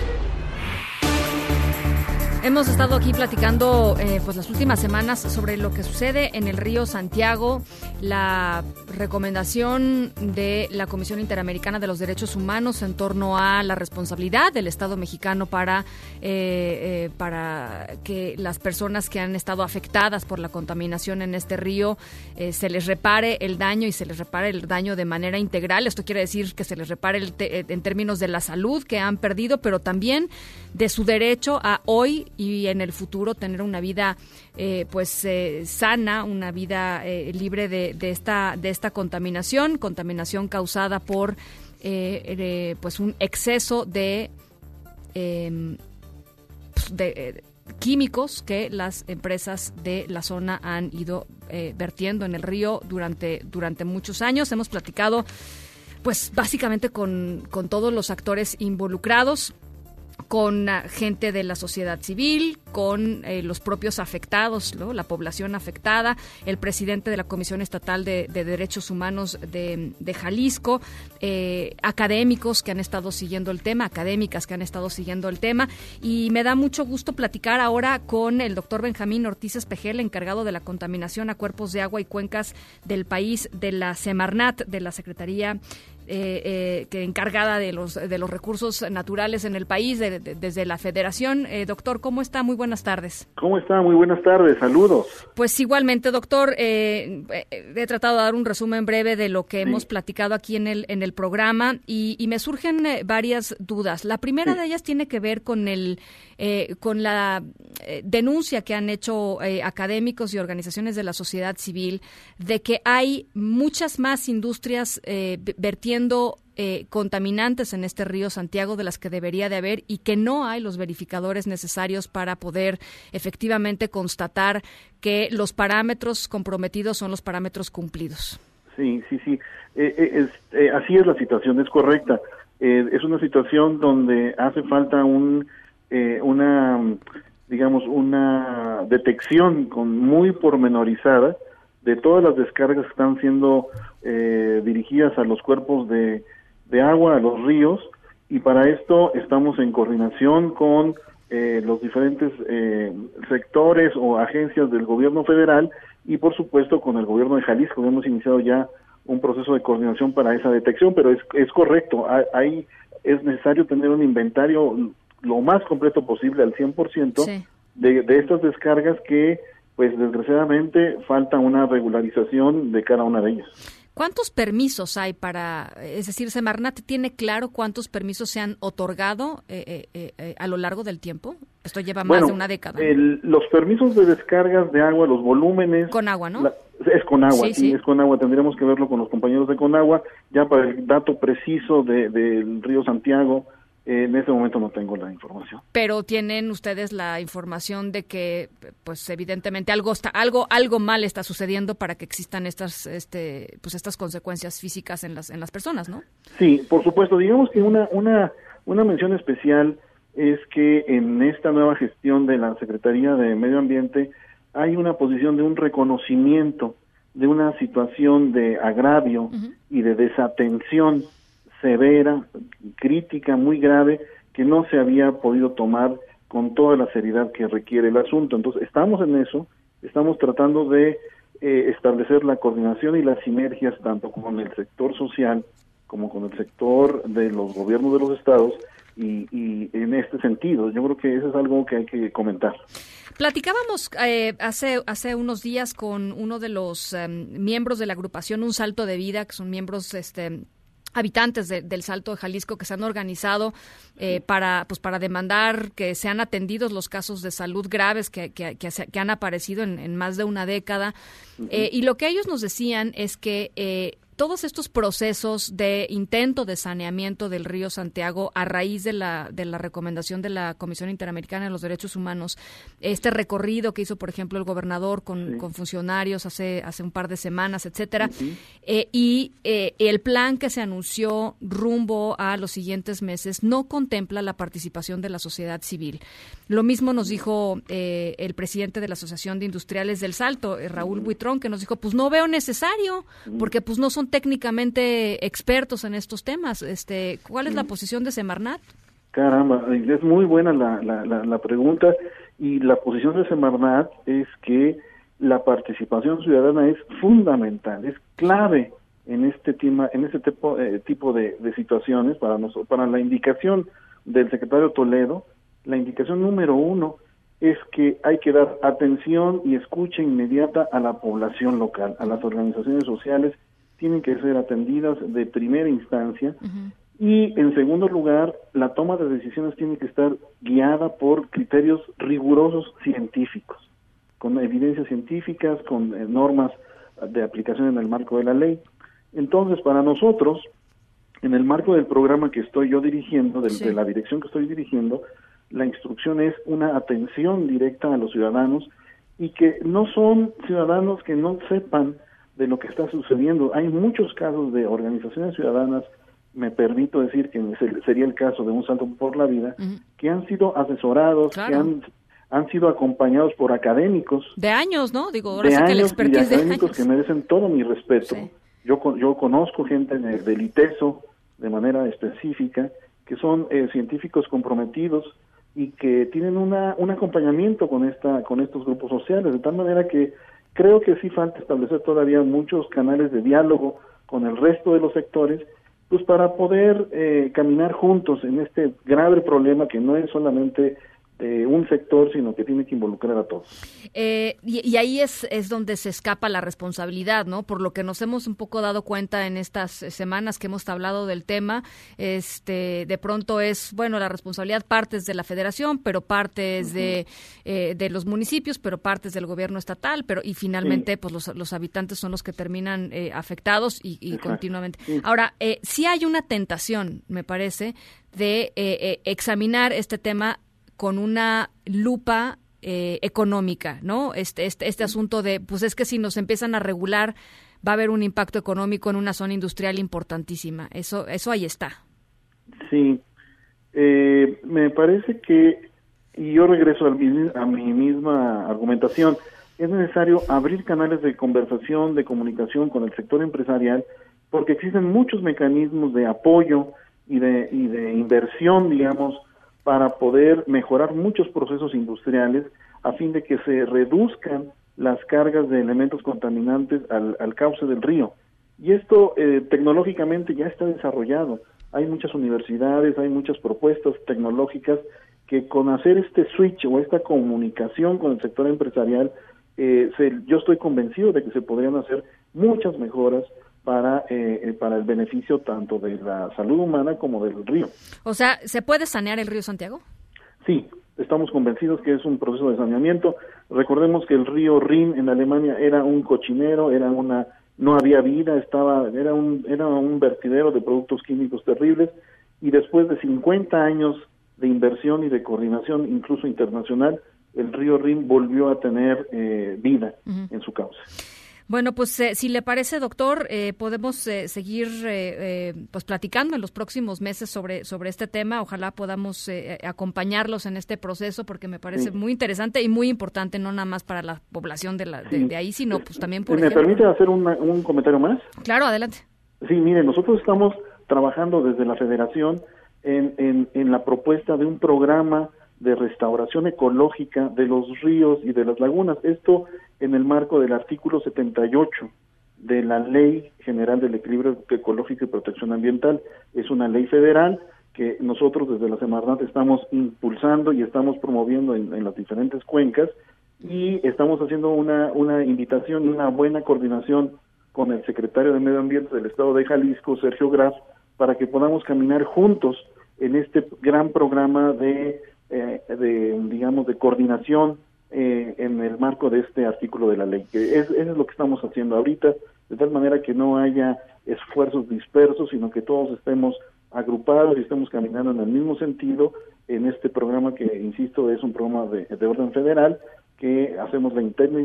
Hemos estado aquí platicando eh, pues las últimas semanas sobre lo que sucede en el río Santiago, la recomendación de la Comisión Interamericana de los Derechos Humanos en torno a la responsabilidad del Estado mexicano para, eh, eh, para que las personas que han estado afectadas por la contaminación en este río eh, se les repare el daño y se les repare el daño de manera integral. Esto quiere decir que se les repare el eh, en términos de la salud que han perdido, pero también de su derecho a hoy y en el futuro tener una vida eh, pues eh, sana, una vida eh, libre de, de esta de esta contaminación, contaminación causada por eh, eh, pues un exceso de em, pues, de eh, químicos que las empresas de la zona han ido vertiendo en el río durante durante muchos años. Hemos platicado pues básicamente con, con todos los actores involucrados con ah, gente de la sociedad civil, con eh, los propios afectados, ¿no? la población afectada, el presidente de la Comisión Estatal de, de Derechos Humanos de, de Jalisco, eh, académicos que han estado siguiendo el tema, académicas que han estado siguiendo el tema. Y me da mucho gusto platicar ahora con el doctor Benjamín Ortiz Espejel, encargado de la contaminación a cuerpos de agua y cuencas del país de la Semarnat, de la Secretaría eh, eh, que encargada de los de los recursos naturales en el país de- de- desde la Federación. Eh, doctor, ¿cómo está? Muy buenas tardes. ¿Cómo está? Muy buenas tardes, saludos. Pues igualmente, doctor, eh, he tratado de dar un resumen breve de lo que hemos platicado aquí en el en el programa y, y me surgen varias dudas. La primera de ellas tiene que ver con el eh, con la eh, denuncia que han hecho eh, académicos y organizaciones de la sociedad civil de que hay muchas más industrias eh, eh, contaminantes en este río Santiago de las que debería de haber y que no hay los verificadores necesarios para poder efectivamente constatar que los parámetros comprometidos son los parámetros cumplidos. Sí, sí, sí. Eh, eh, eh, así es la situación, es correcta. Eh, es una situación donde hace falta un, una, digamos, una detección con muy pormenorizada de todas las descargas que están siendo eh, dirigidas a los cuerpos de, de agua, a los ríos, y para esto estamos en coordinación con eh, los diferentes eh, sectores o agencias del gobierno federal y por supuesto con el gobierno de Jalisco. Hemos iniciado ya un proceso de coordinación para esa detección, pero es, es correcto, hay, hay- es necesario tener un inventario lo más completo posible al 100% de, de estas descargas que pues desgraciadamente falta una regularización de cada una de ellas. ¿Cuántos permisos hay para, es decir, Semarnat tiene claro cuántos permisos se han otorgado eh, eh, eh, eh, a lo largo del tiempo? Esto lleva más Bueno, de una década. el- los permisos de descargas de agua, los volúmenes... Con agua, ¿no? la- es con agua, Sí, es con agua. Tendríamos que verlo con los compañeros de Conagua, ya para el dato preciso de- del río Santiago en ese momento no tengo la información. Pero tienen ustedes la información de que, pues evidentemente algo está, algo, algo mal está sucediendo para que existan estas, este, pues estas consecuencias físicas en las, en las personas, ¿no? Sí, por supuesto. Digamos que una, una, una mención especial es que en esta nueva gestión de la Secretaría de Medio Ambiente hay una posición de un reconocimiento de una situación de agravio y de desatención severa, crítica, muy grave, que no se había podido tomar con toda la seriedad que requiere el asunto. Entonces, estamos en eso, estamos tratando de eh, establecer la coordinación y las sinergias tanto con el sector social como con el sector de los gobiernos de los estados y, y en este sentido, yo creo que eso es algo que hay que comentar. Platicábamos eh, hace, hace unos días con uno de los em, miembros de la agrupación Un Salto de Vida, que son miembros este, habitantes del Salto de Jalisco que se han organizado eh, para pues para demandar que sean atendidos los casos de salud graves que, que, que, han aparecido en, más de una década. Eh, y lo que ellos nos decían es que eh, todos estos procesos de intento de saneamiento del río Santiago a raíz de la, de la recomendación de la Comisión Interamericana de los Derechos Humanos, este recorrido que hizo, por ejemplo, el gobernador con, con funcionarios hace, hace un par de semanas, etcétera, eh, y eh, el plan que se anunció rumbo a los siguientes meses no contempla la participación de la sociedad civil. Lo mismo nos dijo eh, el presidente de la Asociación de Industriales del Salto, Raúl Buitrón, que nos dijo, pues no veo necesario, porque pues no son técnicamente expertos en estos temas. Este, ¿Cuál es la posición de Semarnat? Caramba, es muy buena la, la, pregunta y la posición de Semarnat es que la participación ciudadana es fundamental, es clave en este tema, en este tipo, eh, tipo de, situaciones para nosotros, para la indicación del secretario Toledo, la indicación número uno es que hay que dar atención y escucha inmediata a la población local, a las organizaciones sociales tienen que ser atendidas de primera instancia. Y en segundo lugar la toma de decisiones tiene que estar guiada por criterios rigurosos científicos con evidencias científicas con eh, normas de aplicación en el marco de la ley. Entonces para nosotros en el marco del programa que estoy yo dirigiendo de la dirección que estoy dirigiendo la instrucción es una atención directa a los ciudadanos y que no son ciudadanos que no sepan de lo que está sucediendo. Hay muchos casos de organizaciones ciudadanas, me permito decir que sería el caso de un Santo por la Vida, que han sido asesorados, que han, han sido acompañados por académicos. De años, ¿no? Digo, ahora de años y académicos que merecen todo mi respeto. Yo, yo conozco gente del ITESO de manera específica, que son eh, científicos comprometidos y que tienen una, un acompañamiento con esta con estos grupos sociales de tal manera que Creo que sí falta establecer todavía muchos canales de diálogo con el resto de los sectores, pues para poder eh, caminar juntos en este grave problema que no es solamente de un sector, sino que tiene que involucrar a todos. Eh, y, ahí es, es donde se escapa la responsabilidad, ¿no? Por lo que nos hemos un poco dado cuenta en estas semanas que hemos hablado del tema, este, de pronto es, bueno, la responsabilidad partes de la federación, pero partes de, eh, de los municipios, pero partes del gobierno estatal, pero y finalmente, pues los, los, habitantes son los que terminan eh, afectados y, continuamente. Ahora, eh, sí hay una tentación, me parece, de examinar este tema con una lupa eh, económica, ¿no? Este, este, este asunto de, pues es que si nos empiezan a regular, va a haber un impacto económico en una zona industrial importantísima. Eso, eso ahí está. Sí, eh, me parece que, y yo regreso a, a mi misma argumentación, es necesario abrir canales de conversación, de comunicación con el sector empresarial, porque existen muchos mecanismos de apoyo y de, y de inversión, digamos, para poder mejorar muchos procesos industriales a fin de que se reduzcan las cargas de elementos contaminantes al, cauce del río. Y esto eh, tecnológicamente ya está desarrollado. Hay muchas universidades, hay muchas propuestas tecnológicas que con hacer este switch o esta comunicación con el sector empresarial, eh, yo estoy convencido de que se podrían hacer muchas mejoras para, eh, eh, para el beneficio tanto de la salud humana como del río. O sea, ¿se puede sanear el río Santiago? Sí, estamos convencidos que es un proceso de saneamiento. Recordemos que el río Rin en Alemania era un cochinero, era una no había vida, estaba era un era un vertidero de productos químicos terribles y después de 50 años de inversión y de coordinación incluso internacional, el río Rin volvió a tener eh, vida en su cauce. Bueno, pues eh, si le parece, doctor, eh, podemos eh, seguir pues platicando en los próximos meses sobre sobre este tema. Ojalá podamos acompañarlos en este proceso porque me parece muy interesante y muy importante, no nada más para la población de, la, de, ahí, sino pues también por. ¿Me permite hacer un comentario más? Claro, adelante. Sí, mire, nosotros estamos trabajando desde la Federación en, en, en la propuesta de un programa de restauración ecológica de los ríos y de las lagunas. Esto en el marco del artículo 78 de la Ley General del Equilibrio Ecológico y Protección Ambiental. Es una ley federal que nosotros desde la Semarnat estamos impulsando y estamos promoviendo en, las diferentes cuencas y estamos haciendo una, una invitación una buena coordinación con el secretario de Medio Ambiente del Estado de Jalisco, Sergio Graf, para que podamos caminar juntos en este gran programa de eh, de, digamos, de coordinación eh, en el marco de este artículo de la ley. Que es, es lo que estamos haciendo ahorita, de tal manera que no haya esfuerzos dispersos, sino que todos estemos agrupados y estemos caminando en el mismo sentido en este programa que, insisto, es un programa de, de orden federal que hacemos la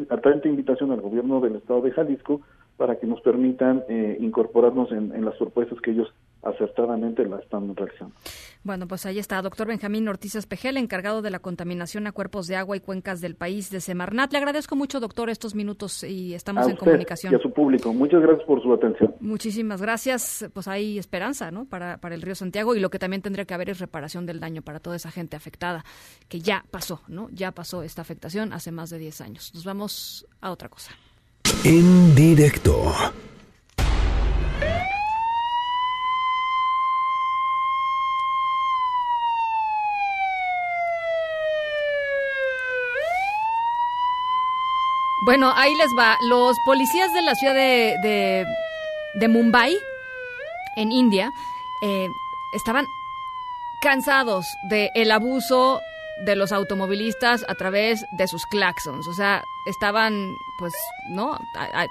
atenta invitación al gobierno del estado de Jalisco para que nos permitan eh, incorporarnos en, en, las propuestas que ellos acertadamente la están realizando. Bueno, pues ahí está, doctor Benjamín Ortiz Espejel, encargado de la contaminación a cuerpos de agua y cuencas del país de Semarnat. Le agradezco mucho, doctor, estos minutos y estamos en comunicación. Y a su público. Muchas gracias por su atención. Muchísimas gracias. Pues hay esperanza, ¿no? Para, para el río Santiago y lo que también tendría que haber es reparación del daño para toda esa gente afectada, que ya pasó, ¿no? Ya pasó esta afectación hace más de 10 años. Nos vamos a otra cosa. En directo. Bueno, ahí les va. Los policías de la ciudad de, de, Mumbai, en India, eh, estaban cansados del el abuso de los automovilistas a través de sus claxons. O sea, estaban, pues, ¿no?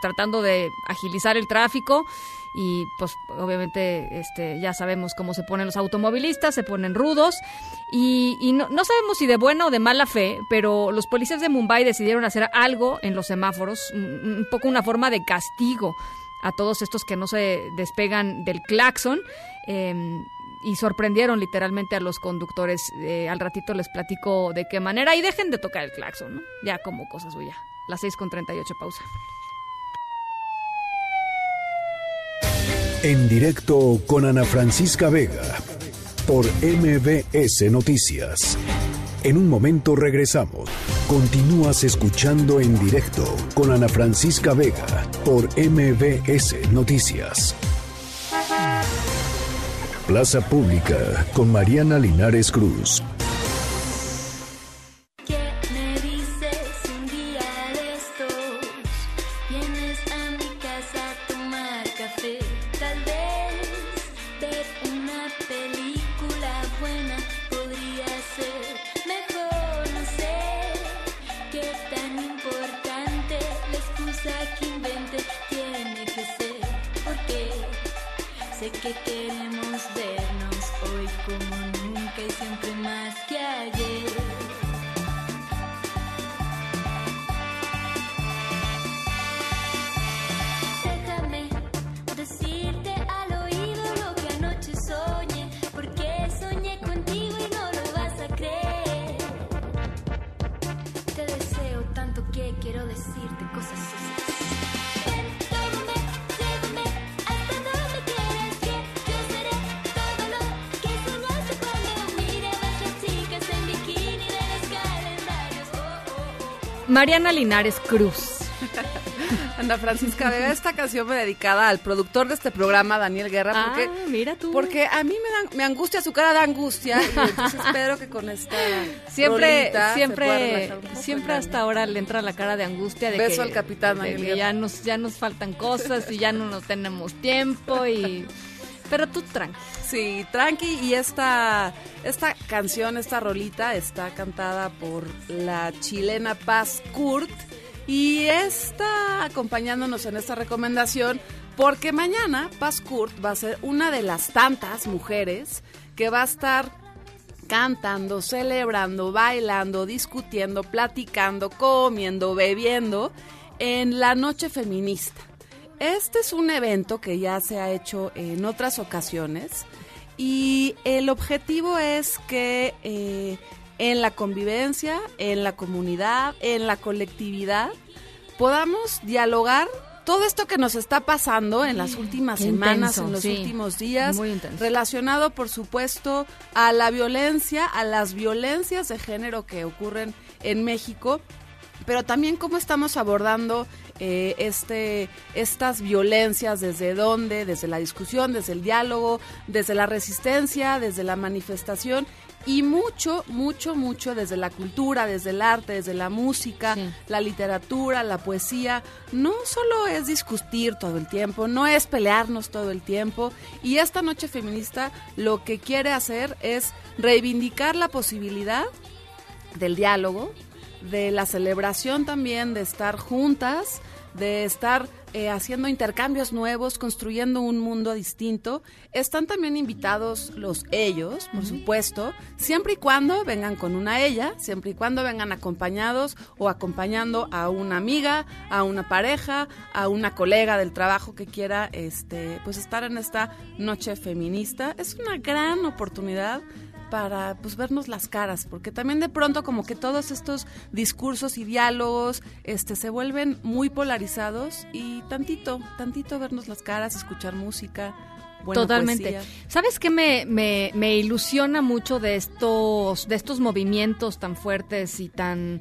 tratando de agilizar el tráfico y, pues, obviamente, este, ya sabemos cómo se ponen los automovilistas, se ponen rudos y, no, no, sabemos si de buena o de mala fe, pero los policías de Mumbai decidieron hacer algo en los semáforos, un, poco una forma de castigo a todos estos que no se despegan del claxon. Em, y sorprendieron literalmente a los conductores. Eh, al ratito les platico de qué manera y dejen de tocar el claxon, ¿no? Ya como cosa suya. Las 6 con 38 pausa. En directo con Ana Francisca Vega por MBS Noticias. En un momento regresamos. Continúas escuchando en directo con Ana Francisca Vega por MBS Noticias. Plaza Pública con Mariana Linares Cruz. Mariana Linares Cruz. Ana Francisca Vega, esta canción dedicada al productor de este programa, Daniel Guerra, ah, porque, mira tú. porque a mí me, me angustia su cara de angustia y entonces espero que con esta siempre siempre siempre hasta ahora le entra la cara de angustia de beso que, al capitán de ya nos ya nos faltan cosas y ya no nos tenemos tiempo y pero tú tranqui. Sí, tranqui. Y esta, esta canción, esta rolita, está cantada por la chilena Paz Kurt. Y está acompañándonos en esta recomendación porque mañana Paz Kurt va a ser una de las tantas mujeres que va a estar cantando, celebrando, bailando, discutiendo, platicando, comiendo, bebiendo en la noche feminista. Este es un evento que ya se ha hecho en otras ocasiones y el objetivo es que eh, en la convivencia, en la comunidad, en la colectividad, podamos dialogar todo esto que nos está pasando en las últimas semanas, en los últimos días, relacionado por supuesto a la violencia, a las violencias de género que ocurren en México, pero también cómo estamos abordando eh, este, estas violencias, desde dónde, desde la discusión, desde el diálogo, desde la resistencia, desde la manifestación y mucho, mucho, mucho desde la cultura, desde el arte, desde la música, la literatura, la poesía. No solo es discutir todo el tiempo, no es pelearnos todo el tiempo. Y esta noche feminista lo que quiere hacer es reivindicar la posibilidad del diálogo, de la celebración también, de estar juntas, de estar eh, haciendo intercambios nuevos, construyendo un mundo distinto. Están también invitados los ellos, por supuesto, siempre y cuando vengan con una ella, siempre y cuando vengan acompañados o acompañando a una amiga, a una pareja, a una colega del trabajo que quiera este, pues estar en esta noche feminista. Es una gran oportunidad para pues vernos las caras, porque también de pronto como que todos estos discursos y diálogos este se vuelven muy polarizados y tantito, tantito vernos las caras, escuchar música. Totalmente. ¿Sabes qué me, me, me, ilusiona mucho de estos, de estos movimientos tan fuertes y tan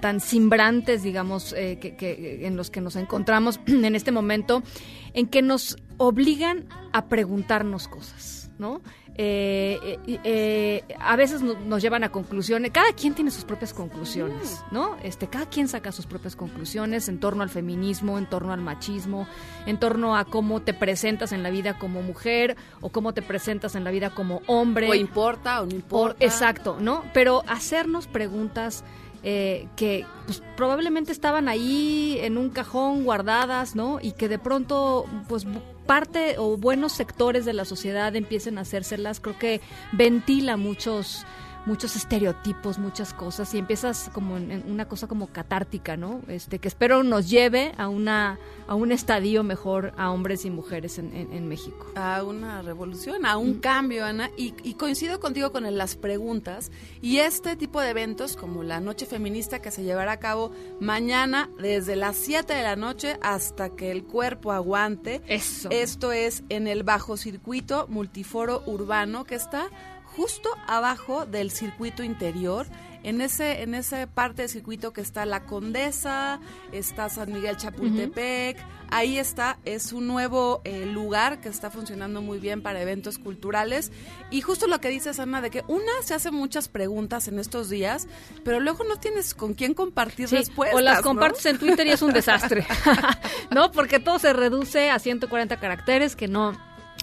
tan simbrantes, digamos, eh, que, que, en los que nos encontramos en este momento, en que nos obligan a preguntarnos cosas, ¿no? Eh, eh, eh, a veces nos llevan a conclusiones, cada quien tiene sus propias conclusiones, ¿no? Este, cada quien saca sus propias conclusiones en torno al feminismo, en torno al machismo, en torno a cómo te presentas en la vida como mujer o cómo te presentas en la vida como hombre. O importa o no importa. exacto, ¿no? Pero hacernos preguntas que pues, probablemente estaban ahí en un cajón guardadas, ¿no? Y que de pronto, pues parte o buenos sectores de la sociedad empiecen a hacérselas, creo que ventila muchos muchos estereotipos, muchas cosas y empiezas como en, una cosa como catártica, ¿no? Este que espero nos lleve a una a un estadio mejor a hombres y mujeres en, en, México. A una revolución, a un cambio, Ana. Y, y coincido contigo con las preguntas y este tipo de eventos como la Noche Feminista que se llevará a cabo mañana desde las 7 de la noche hasta que el cuerpo aguante. Eso. Esto es en el bajo circuito multiforo urbano que está justo abajo del circuito interior, en ese en esa parte del circuito que está La Condesa, está San Miguel Chapultepec, ahí está, es un nuevo eh, lugar que está funcionando muy bien para eventos culturales y justo lo que dices Ana de que una se hace muchas preguntas en estos días, pero luego no tienes con quién compartir respuestas, o las compartes en Twitter y es un desastre. ¿No? Porque todo se reduce a 140 caracteres que no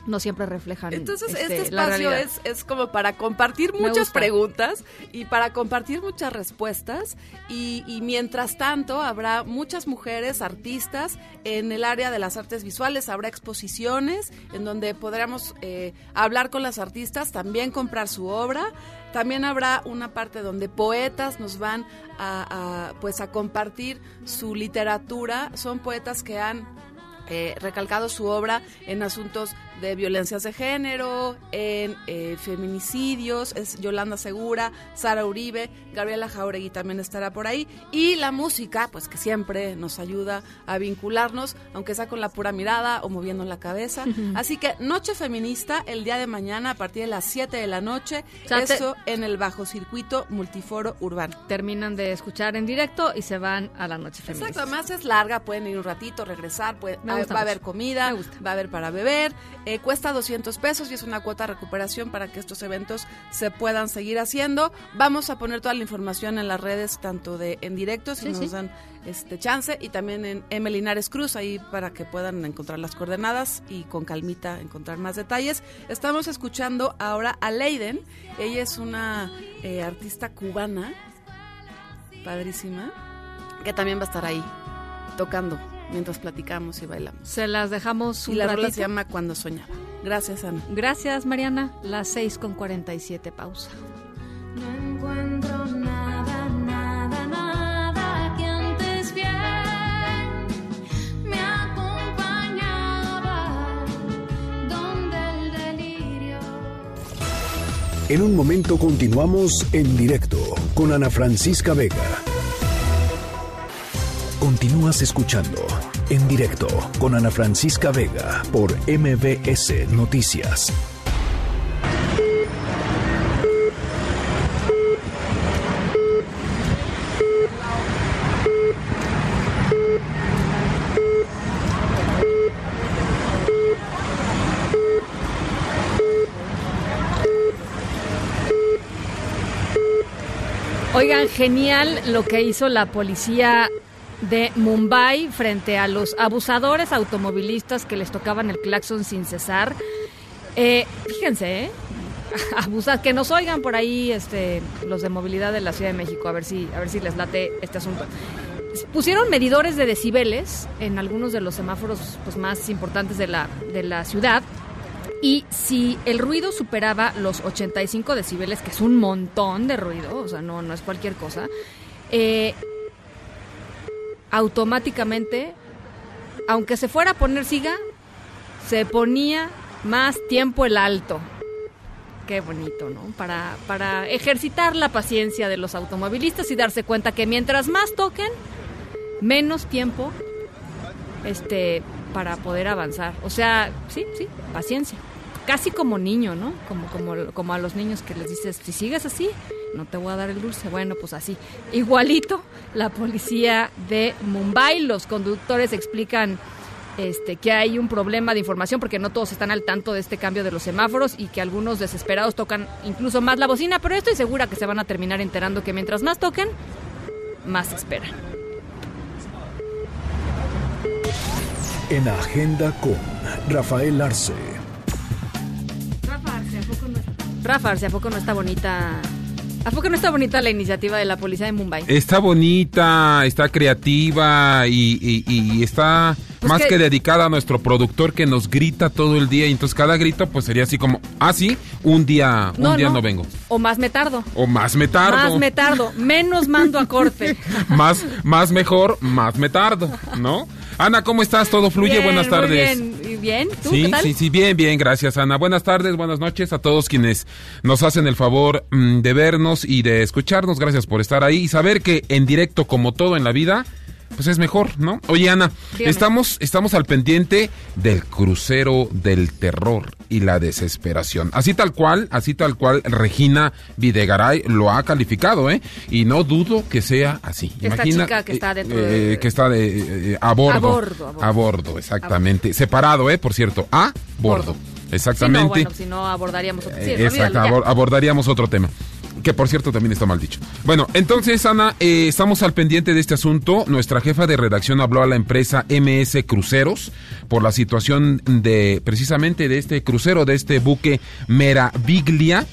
no siempre reflejan. Entonces, este, este espacio es, es, como para compartir muchas preguntas y para compartir muchas respuestas. Y, y, mientras tanto, habrá muchas mujeres artistas en el área de las artes visuales, habrá exposiciones en donde podremos eh, hablar con las artistas, también comprar su obra. También habrá una parte donde poetas nos van a, a pues a compartir su literatura. Son poetas que han eh, recalcado su obra en asuntos de violencias de género, en eh, feminicidios, es Yolanda Segura, Sara Uribe, Gabriela Jauregui también estará por ahí, y la música, pues que siempre nos ayuda a vincularnos, aunque sea con la pura mirada o moviendo la cabeza. Así que Noche Feminista, el día de mañana a partir de las 7 de la noche, eso en el bajo circuito multiforo urbano. Terminan de escuchar en directo y se van a la Noche Feminista. Exacto, además es larga, pueden ir un ratito, regresar, puede, va a haber comida, va a haber para beber, eh, cuesta 200 pesos y es una cuota de recuperación para que estos eventos se puedan seguir haciendo. Vamos a poner toda la información en las redes, tanto de en directo, si nos dan este chance, y también en M. Linares Cruz, ahí para que puedan encontrar las coordenadas y con calmita encontrar más detalles. Estamos escuchando ahora a Leiden, ella es una eh, artista cubana, padrísima que también va a estar ahí tocando mientras platicamos y bailamos. Se las dejamos un y la rola se llama Cuando soñaba. Gracias, Ana. Gracias, Mariana. Las 6 con 47, pausa. No encuentro nada, nada, nada que antes bien me acompañaba donde el delirio. En un momento continuamos en directo con Ana Francisca Vega. Continúas escuchando en directo con Ana Francisca Vega por MBS Noticias. Oigan, genial lo que hizo la policía de Mumbai frente a los abusadores automovilistas que les tocaban el claxon sin cesar. Eh, fíjense, ¿eh? Abusar, que nos oigan por ahí este, los de movilidad de la Ciudad de México, a ver si, a ver si les late este asunto. Pusieron medidores de decibeles en algunos de los semáforos pues, más importantes de la, de la ciudad y si el ruido superaba los 85 decibeles, que es un montón de ruido, o sea, no, no es cualquier cosa, eh, automáticamente, aunque se fuera a poner siga, se ponía más tiempo el alto. Qué bonito, ¿no? Para, para ejercitar la paciencia de los automovilistas y darse cuenta que mientras más toquen, menos tiempo este, para poder avanzar. O sea, sí, sí, paciencia. Casi como niño, ¿no? Como, como, como a los niños que les dices, si sigues así, no te voy a dar el dulce. Bueno, pues así. Igualito, la policía de Mumbai, los conductores explican este, que hay un problema de información porque no todos están al tanto de este cambio de los semáforos y que algunos desesperados tocan incluso más la bocina, pero estoy segura que se van a terminar enterando que mientras más toquen, más esperan. En Agenda con Rafael Arce. Rafa Arce, ¿a poco no está bonita? ¿A poco no está bonita la iniciativa de la policía de Mumbai? Está bonita, está creativa y, y- y está Pues más que- que... dedicada a nuestro productor que nos grita todo el día y entonces cada grito pues sería así como, ah sí, un día, un No, día no. no. vengo. O más me tardo. O más me tardo. Más me tardo. Menos mando a corte. más, más mejor, más me tardo, ¿no? Ana, ¿cómo estás? ¿Todo fluye? Bien, Buenas muy tardes. bien. ¿Y bien? ¿Tú Sí, qué tal? sí, sí, bien, bien, gracias Ana. Buenas tardes, buenas noches a todos quienes nos hacen el favor mm, de vernos y de escucharnos. Gracias por estar ahí y saber que en directo, como todo en la vida, pues es mejor, ¿no? Oye Ana, Dígame. estamos, estamos al pendiente del crucero del terror y la desesperación. Así tal cual, así tal cual Regina Videgaray lo ha calificado, ¿eh? Y no dudo que sea así. Esta chica que está dentro de- que está de, eh, a bordo. A bordo, a bordo. A bordo, exactamente. Separado, ¿eh? Por cierto, a bordo. Si Exactamente. no, bueno, si no abordaríamos otro. Sí, Eh, Exacto, olvídalo, abordaríamos otro tema. Que por cierto también está mal dicho. Bueno, entonces, Ana, eh, estamos al pendiente de este asunto. Nuestra jefa de redacción habló a la empresa MS Cruceros por la situación de precisamente de este crucero, de este buque Meraviglia.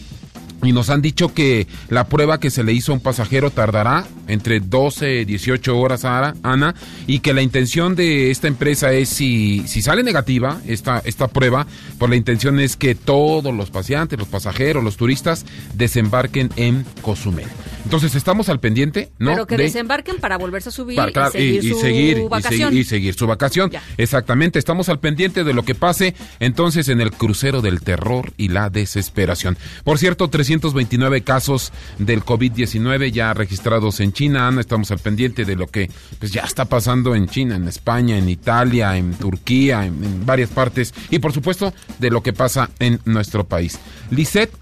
Y nos han dicho que la prueba que se le hizo a un pasajero tardará entre 12 y 18 horas, Ara- Ana, y que la intención de esta empresa es, si, si sale negativa esta, esta prueba, pues la intención es que todos los paseantes, los pasajeros, los turistas desembarquen en Cozumel. Entonces estamos al pendiente, ¿no? Pero que De- desembarquen para volverse a subir para- claro, y seguir y- y su seguir, y seguir- y seguir su vacación. Exactamente, estamos al pendiente de lo que pase entonces en el crucero del terror y la desesperación. Por cierto, 329 casos del COVID-19 ya registrados en China. Ana, estamos al pendiente de lo que pues, ya está pasando en China, en España, en Italia, en Turquía, en, varias partes. Y por supuesto, de lo que pasa en nuestro país. Lisette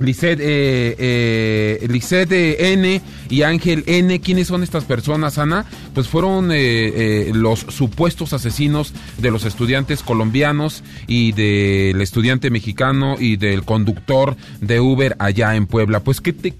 Lisset, eh, eh, eh, N y Ángel N, ¿quiénes son estas personas, Ana? Pues fueron eh, eh, los supuestos asesinos de los estudiantes colombianos y del estudiante mexicano y del conductor de Uber allá en Puebla. Pues, ¿qué te,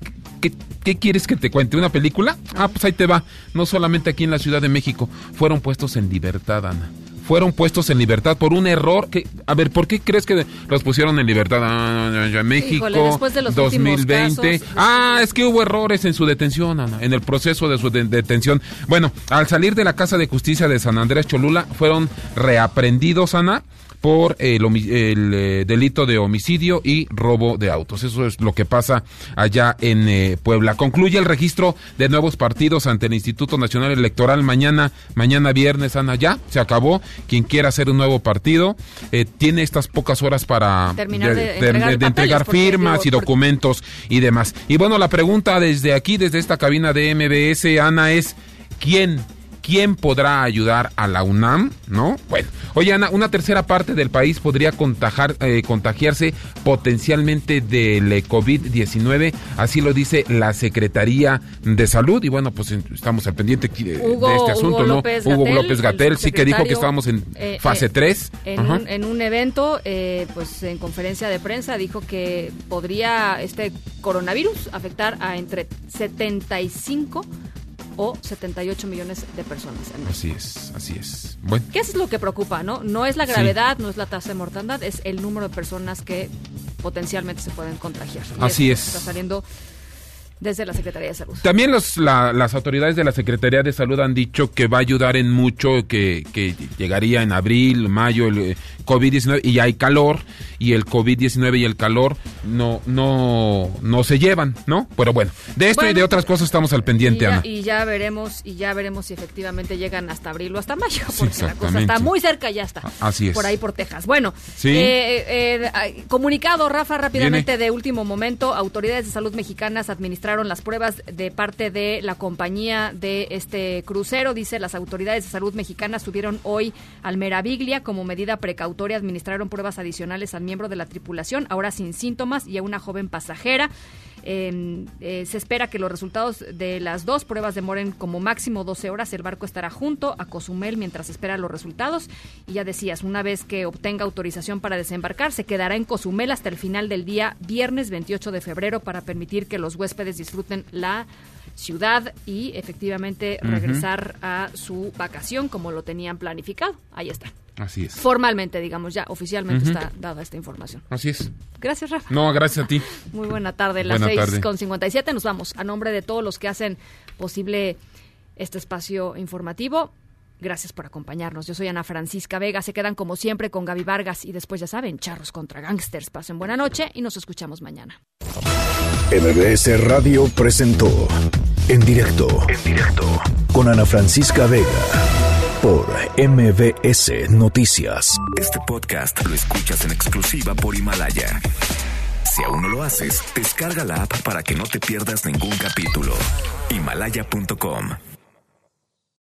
qué quieres que te cuente? ¿Una película? Ah, pues ahí te va. No solamente aquí en la Ciudad de México, fueron puestos en libertad, Ana. Fueron puestos en libertad por un error que, a ver, ¿por qué crees que los pusieron en libertad? Ah, ya, ya, México, Híjole, después de los últimos 2020. casos, ah, es que hubo errores en su detención, Ana, en el proceso de su de- detención. Bueno, al salir de la Casa de Justicia de San Andrés Cholula, fueron reaprendidos, Ana, por el, el, eh, delito de homicidio y robo de autos. Eso es lo que pasa allá en eh, Puebla. Concluye el registro de nuevos partidos ante el Instituto Nacional Electoral mañana, mañana viernes, Ana, ya se acabó. Quien quiera hacer un nuevo partido eh, tiene estas pocas horas para Terminar de entregar de firmas digo, y documentos y demás. Y bueno, la pregunta desde aquí, desde esta cabina de MBS, Ana, es ¿quién? ¿Quién podrá ayudar a la UNAM? ¿No? Bueno, oye Ana, una tercera parte del país podría contagiar, eh, contagiarse potencialmente del eh, COVID-19, así lo dice la Secretaría de Salud. Y bueno, pues estamos al pendiente de, este asunto, Hugo ¿no? López Hugo López el Gatel, sí que dijo que estábamos en eh, fase eh, 3. En un, en un evento, eh, pues en conferencia de prensa, dijo que podría este coronavirus afectar a entre 75 o 78 millones de personas. en México. Así es, así es. Bueno. ¿Qué es lo que preocupa, no? No es la Sí. gravedad, no es la tasa de mortandad, es el número de personas que potencialmente se pueden contagiar. Y Así es. Está saliendo desde la Secretaría de Salud. También los, la- las autoridades de la Secretaría de Salud han dicho que va a ayudar en mucho, que, que llegaría en abril, mayo el COVID-19 y hay calor y el COVID-19 y el calor no, no, no se llevan, ¿no? Pero bueno, de esto y de otras cosas estamos al pendiente, y ya, Ana. y ya veremos y ya veremos si efectivamente llegan hasta abril o hasta mayo, Sí, porque la cosa está muy cerca, ya está. Así es. Por ahí por Texas. Bueno, Sí. eh, eh, eh, comunicado, Rafa, rápidamente de último momento, autoridades de salud mexicanas administraron las pruebas de parte de la compañía de este crucero. Dice, las autoridades de salud mexicanas subieron hoy al Meraviglia como medida precautoria, administraron pruebas adicionales al miembro de la tripulación, ahora sin síntomas, y a una joven pasajera. Eh, eh, se espera que los resultados de las dos pruebas demoren como máximo 12 horas. El barco estará junto a Cozumel mientras espera los resultados. Y ya decías, una vez que obtenga autorización para desembarcar, se quedará en Cozumel hasta el final del día, viernes 28 de febrero, para permitir que los huéspedes disfruten la ciudad y efectivamente regresar a su vacación como lo tenían planificado. Ahí está. Así es. Formalmente, digamos, ya oficialmente está dada esta información. Así es. Gracias, Rafa. No, gracias a ti. Muy buena tarde, las Buena 6 tarde. con 57. Nos vamos. A nombre de todos los que hacen posible este espacio informativo, gracias por acompañarnos. Yo soy Ana Francisca Vega. Se quedan como siempre con Gaby Vargas y después, ya saben, charros contra gangsters. Pasen buena noche y nos escuchamos mañana. MBS Radio presentó En directo, en directo con Ana Francisca Vega por MBS Noticias. Este podcast lo escuchas en exclusiva por Himalaya. Si aún no lo haces, descarga la app para que no te pierdas ningún capítulo. Himalaya.com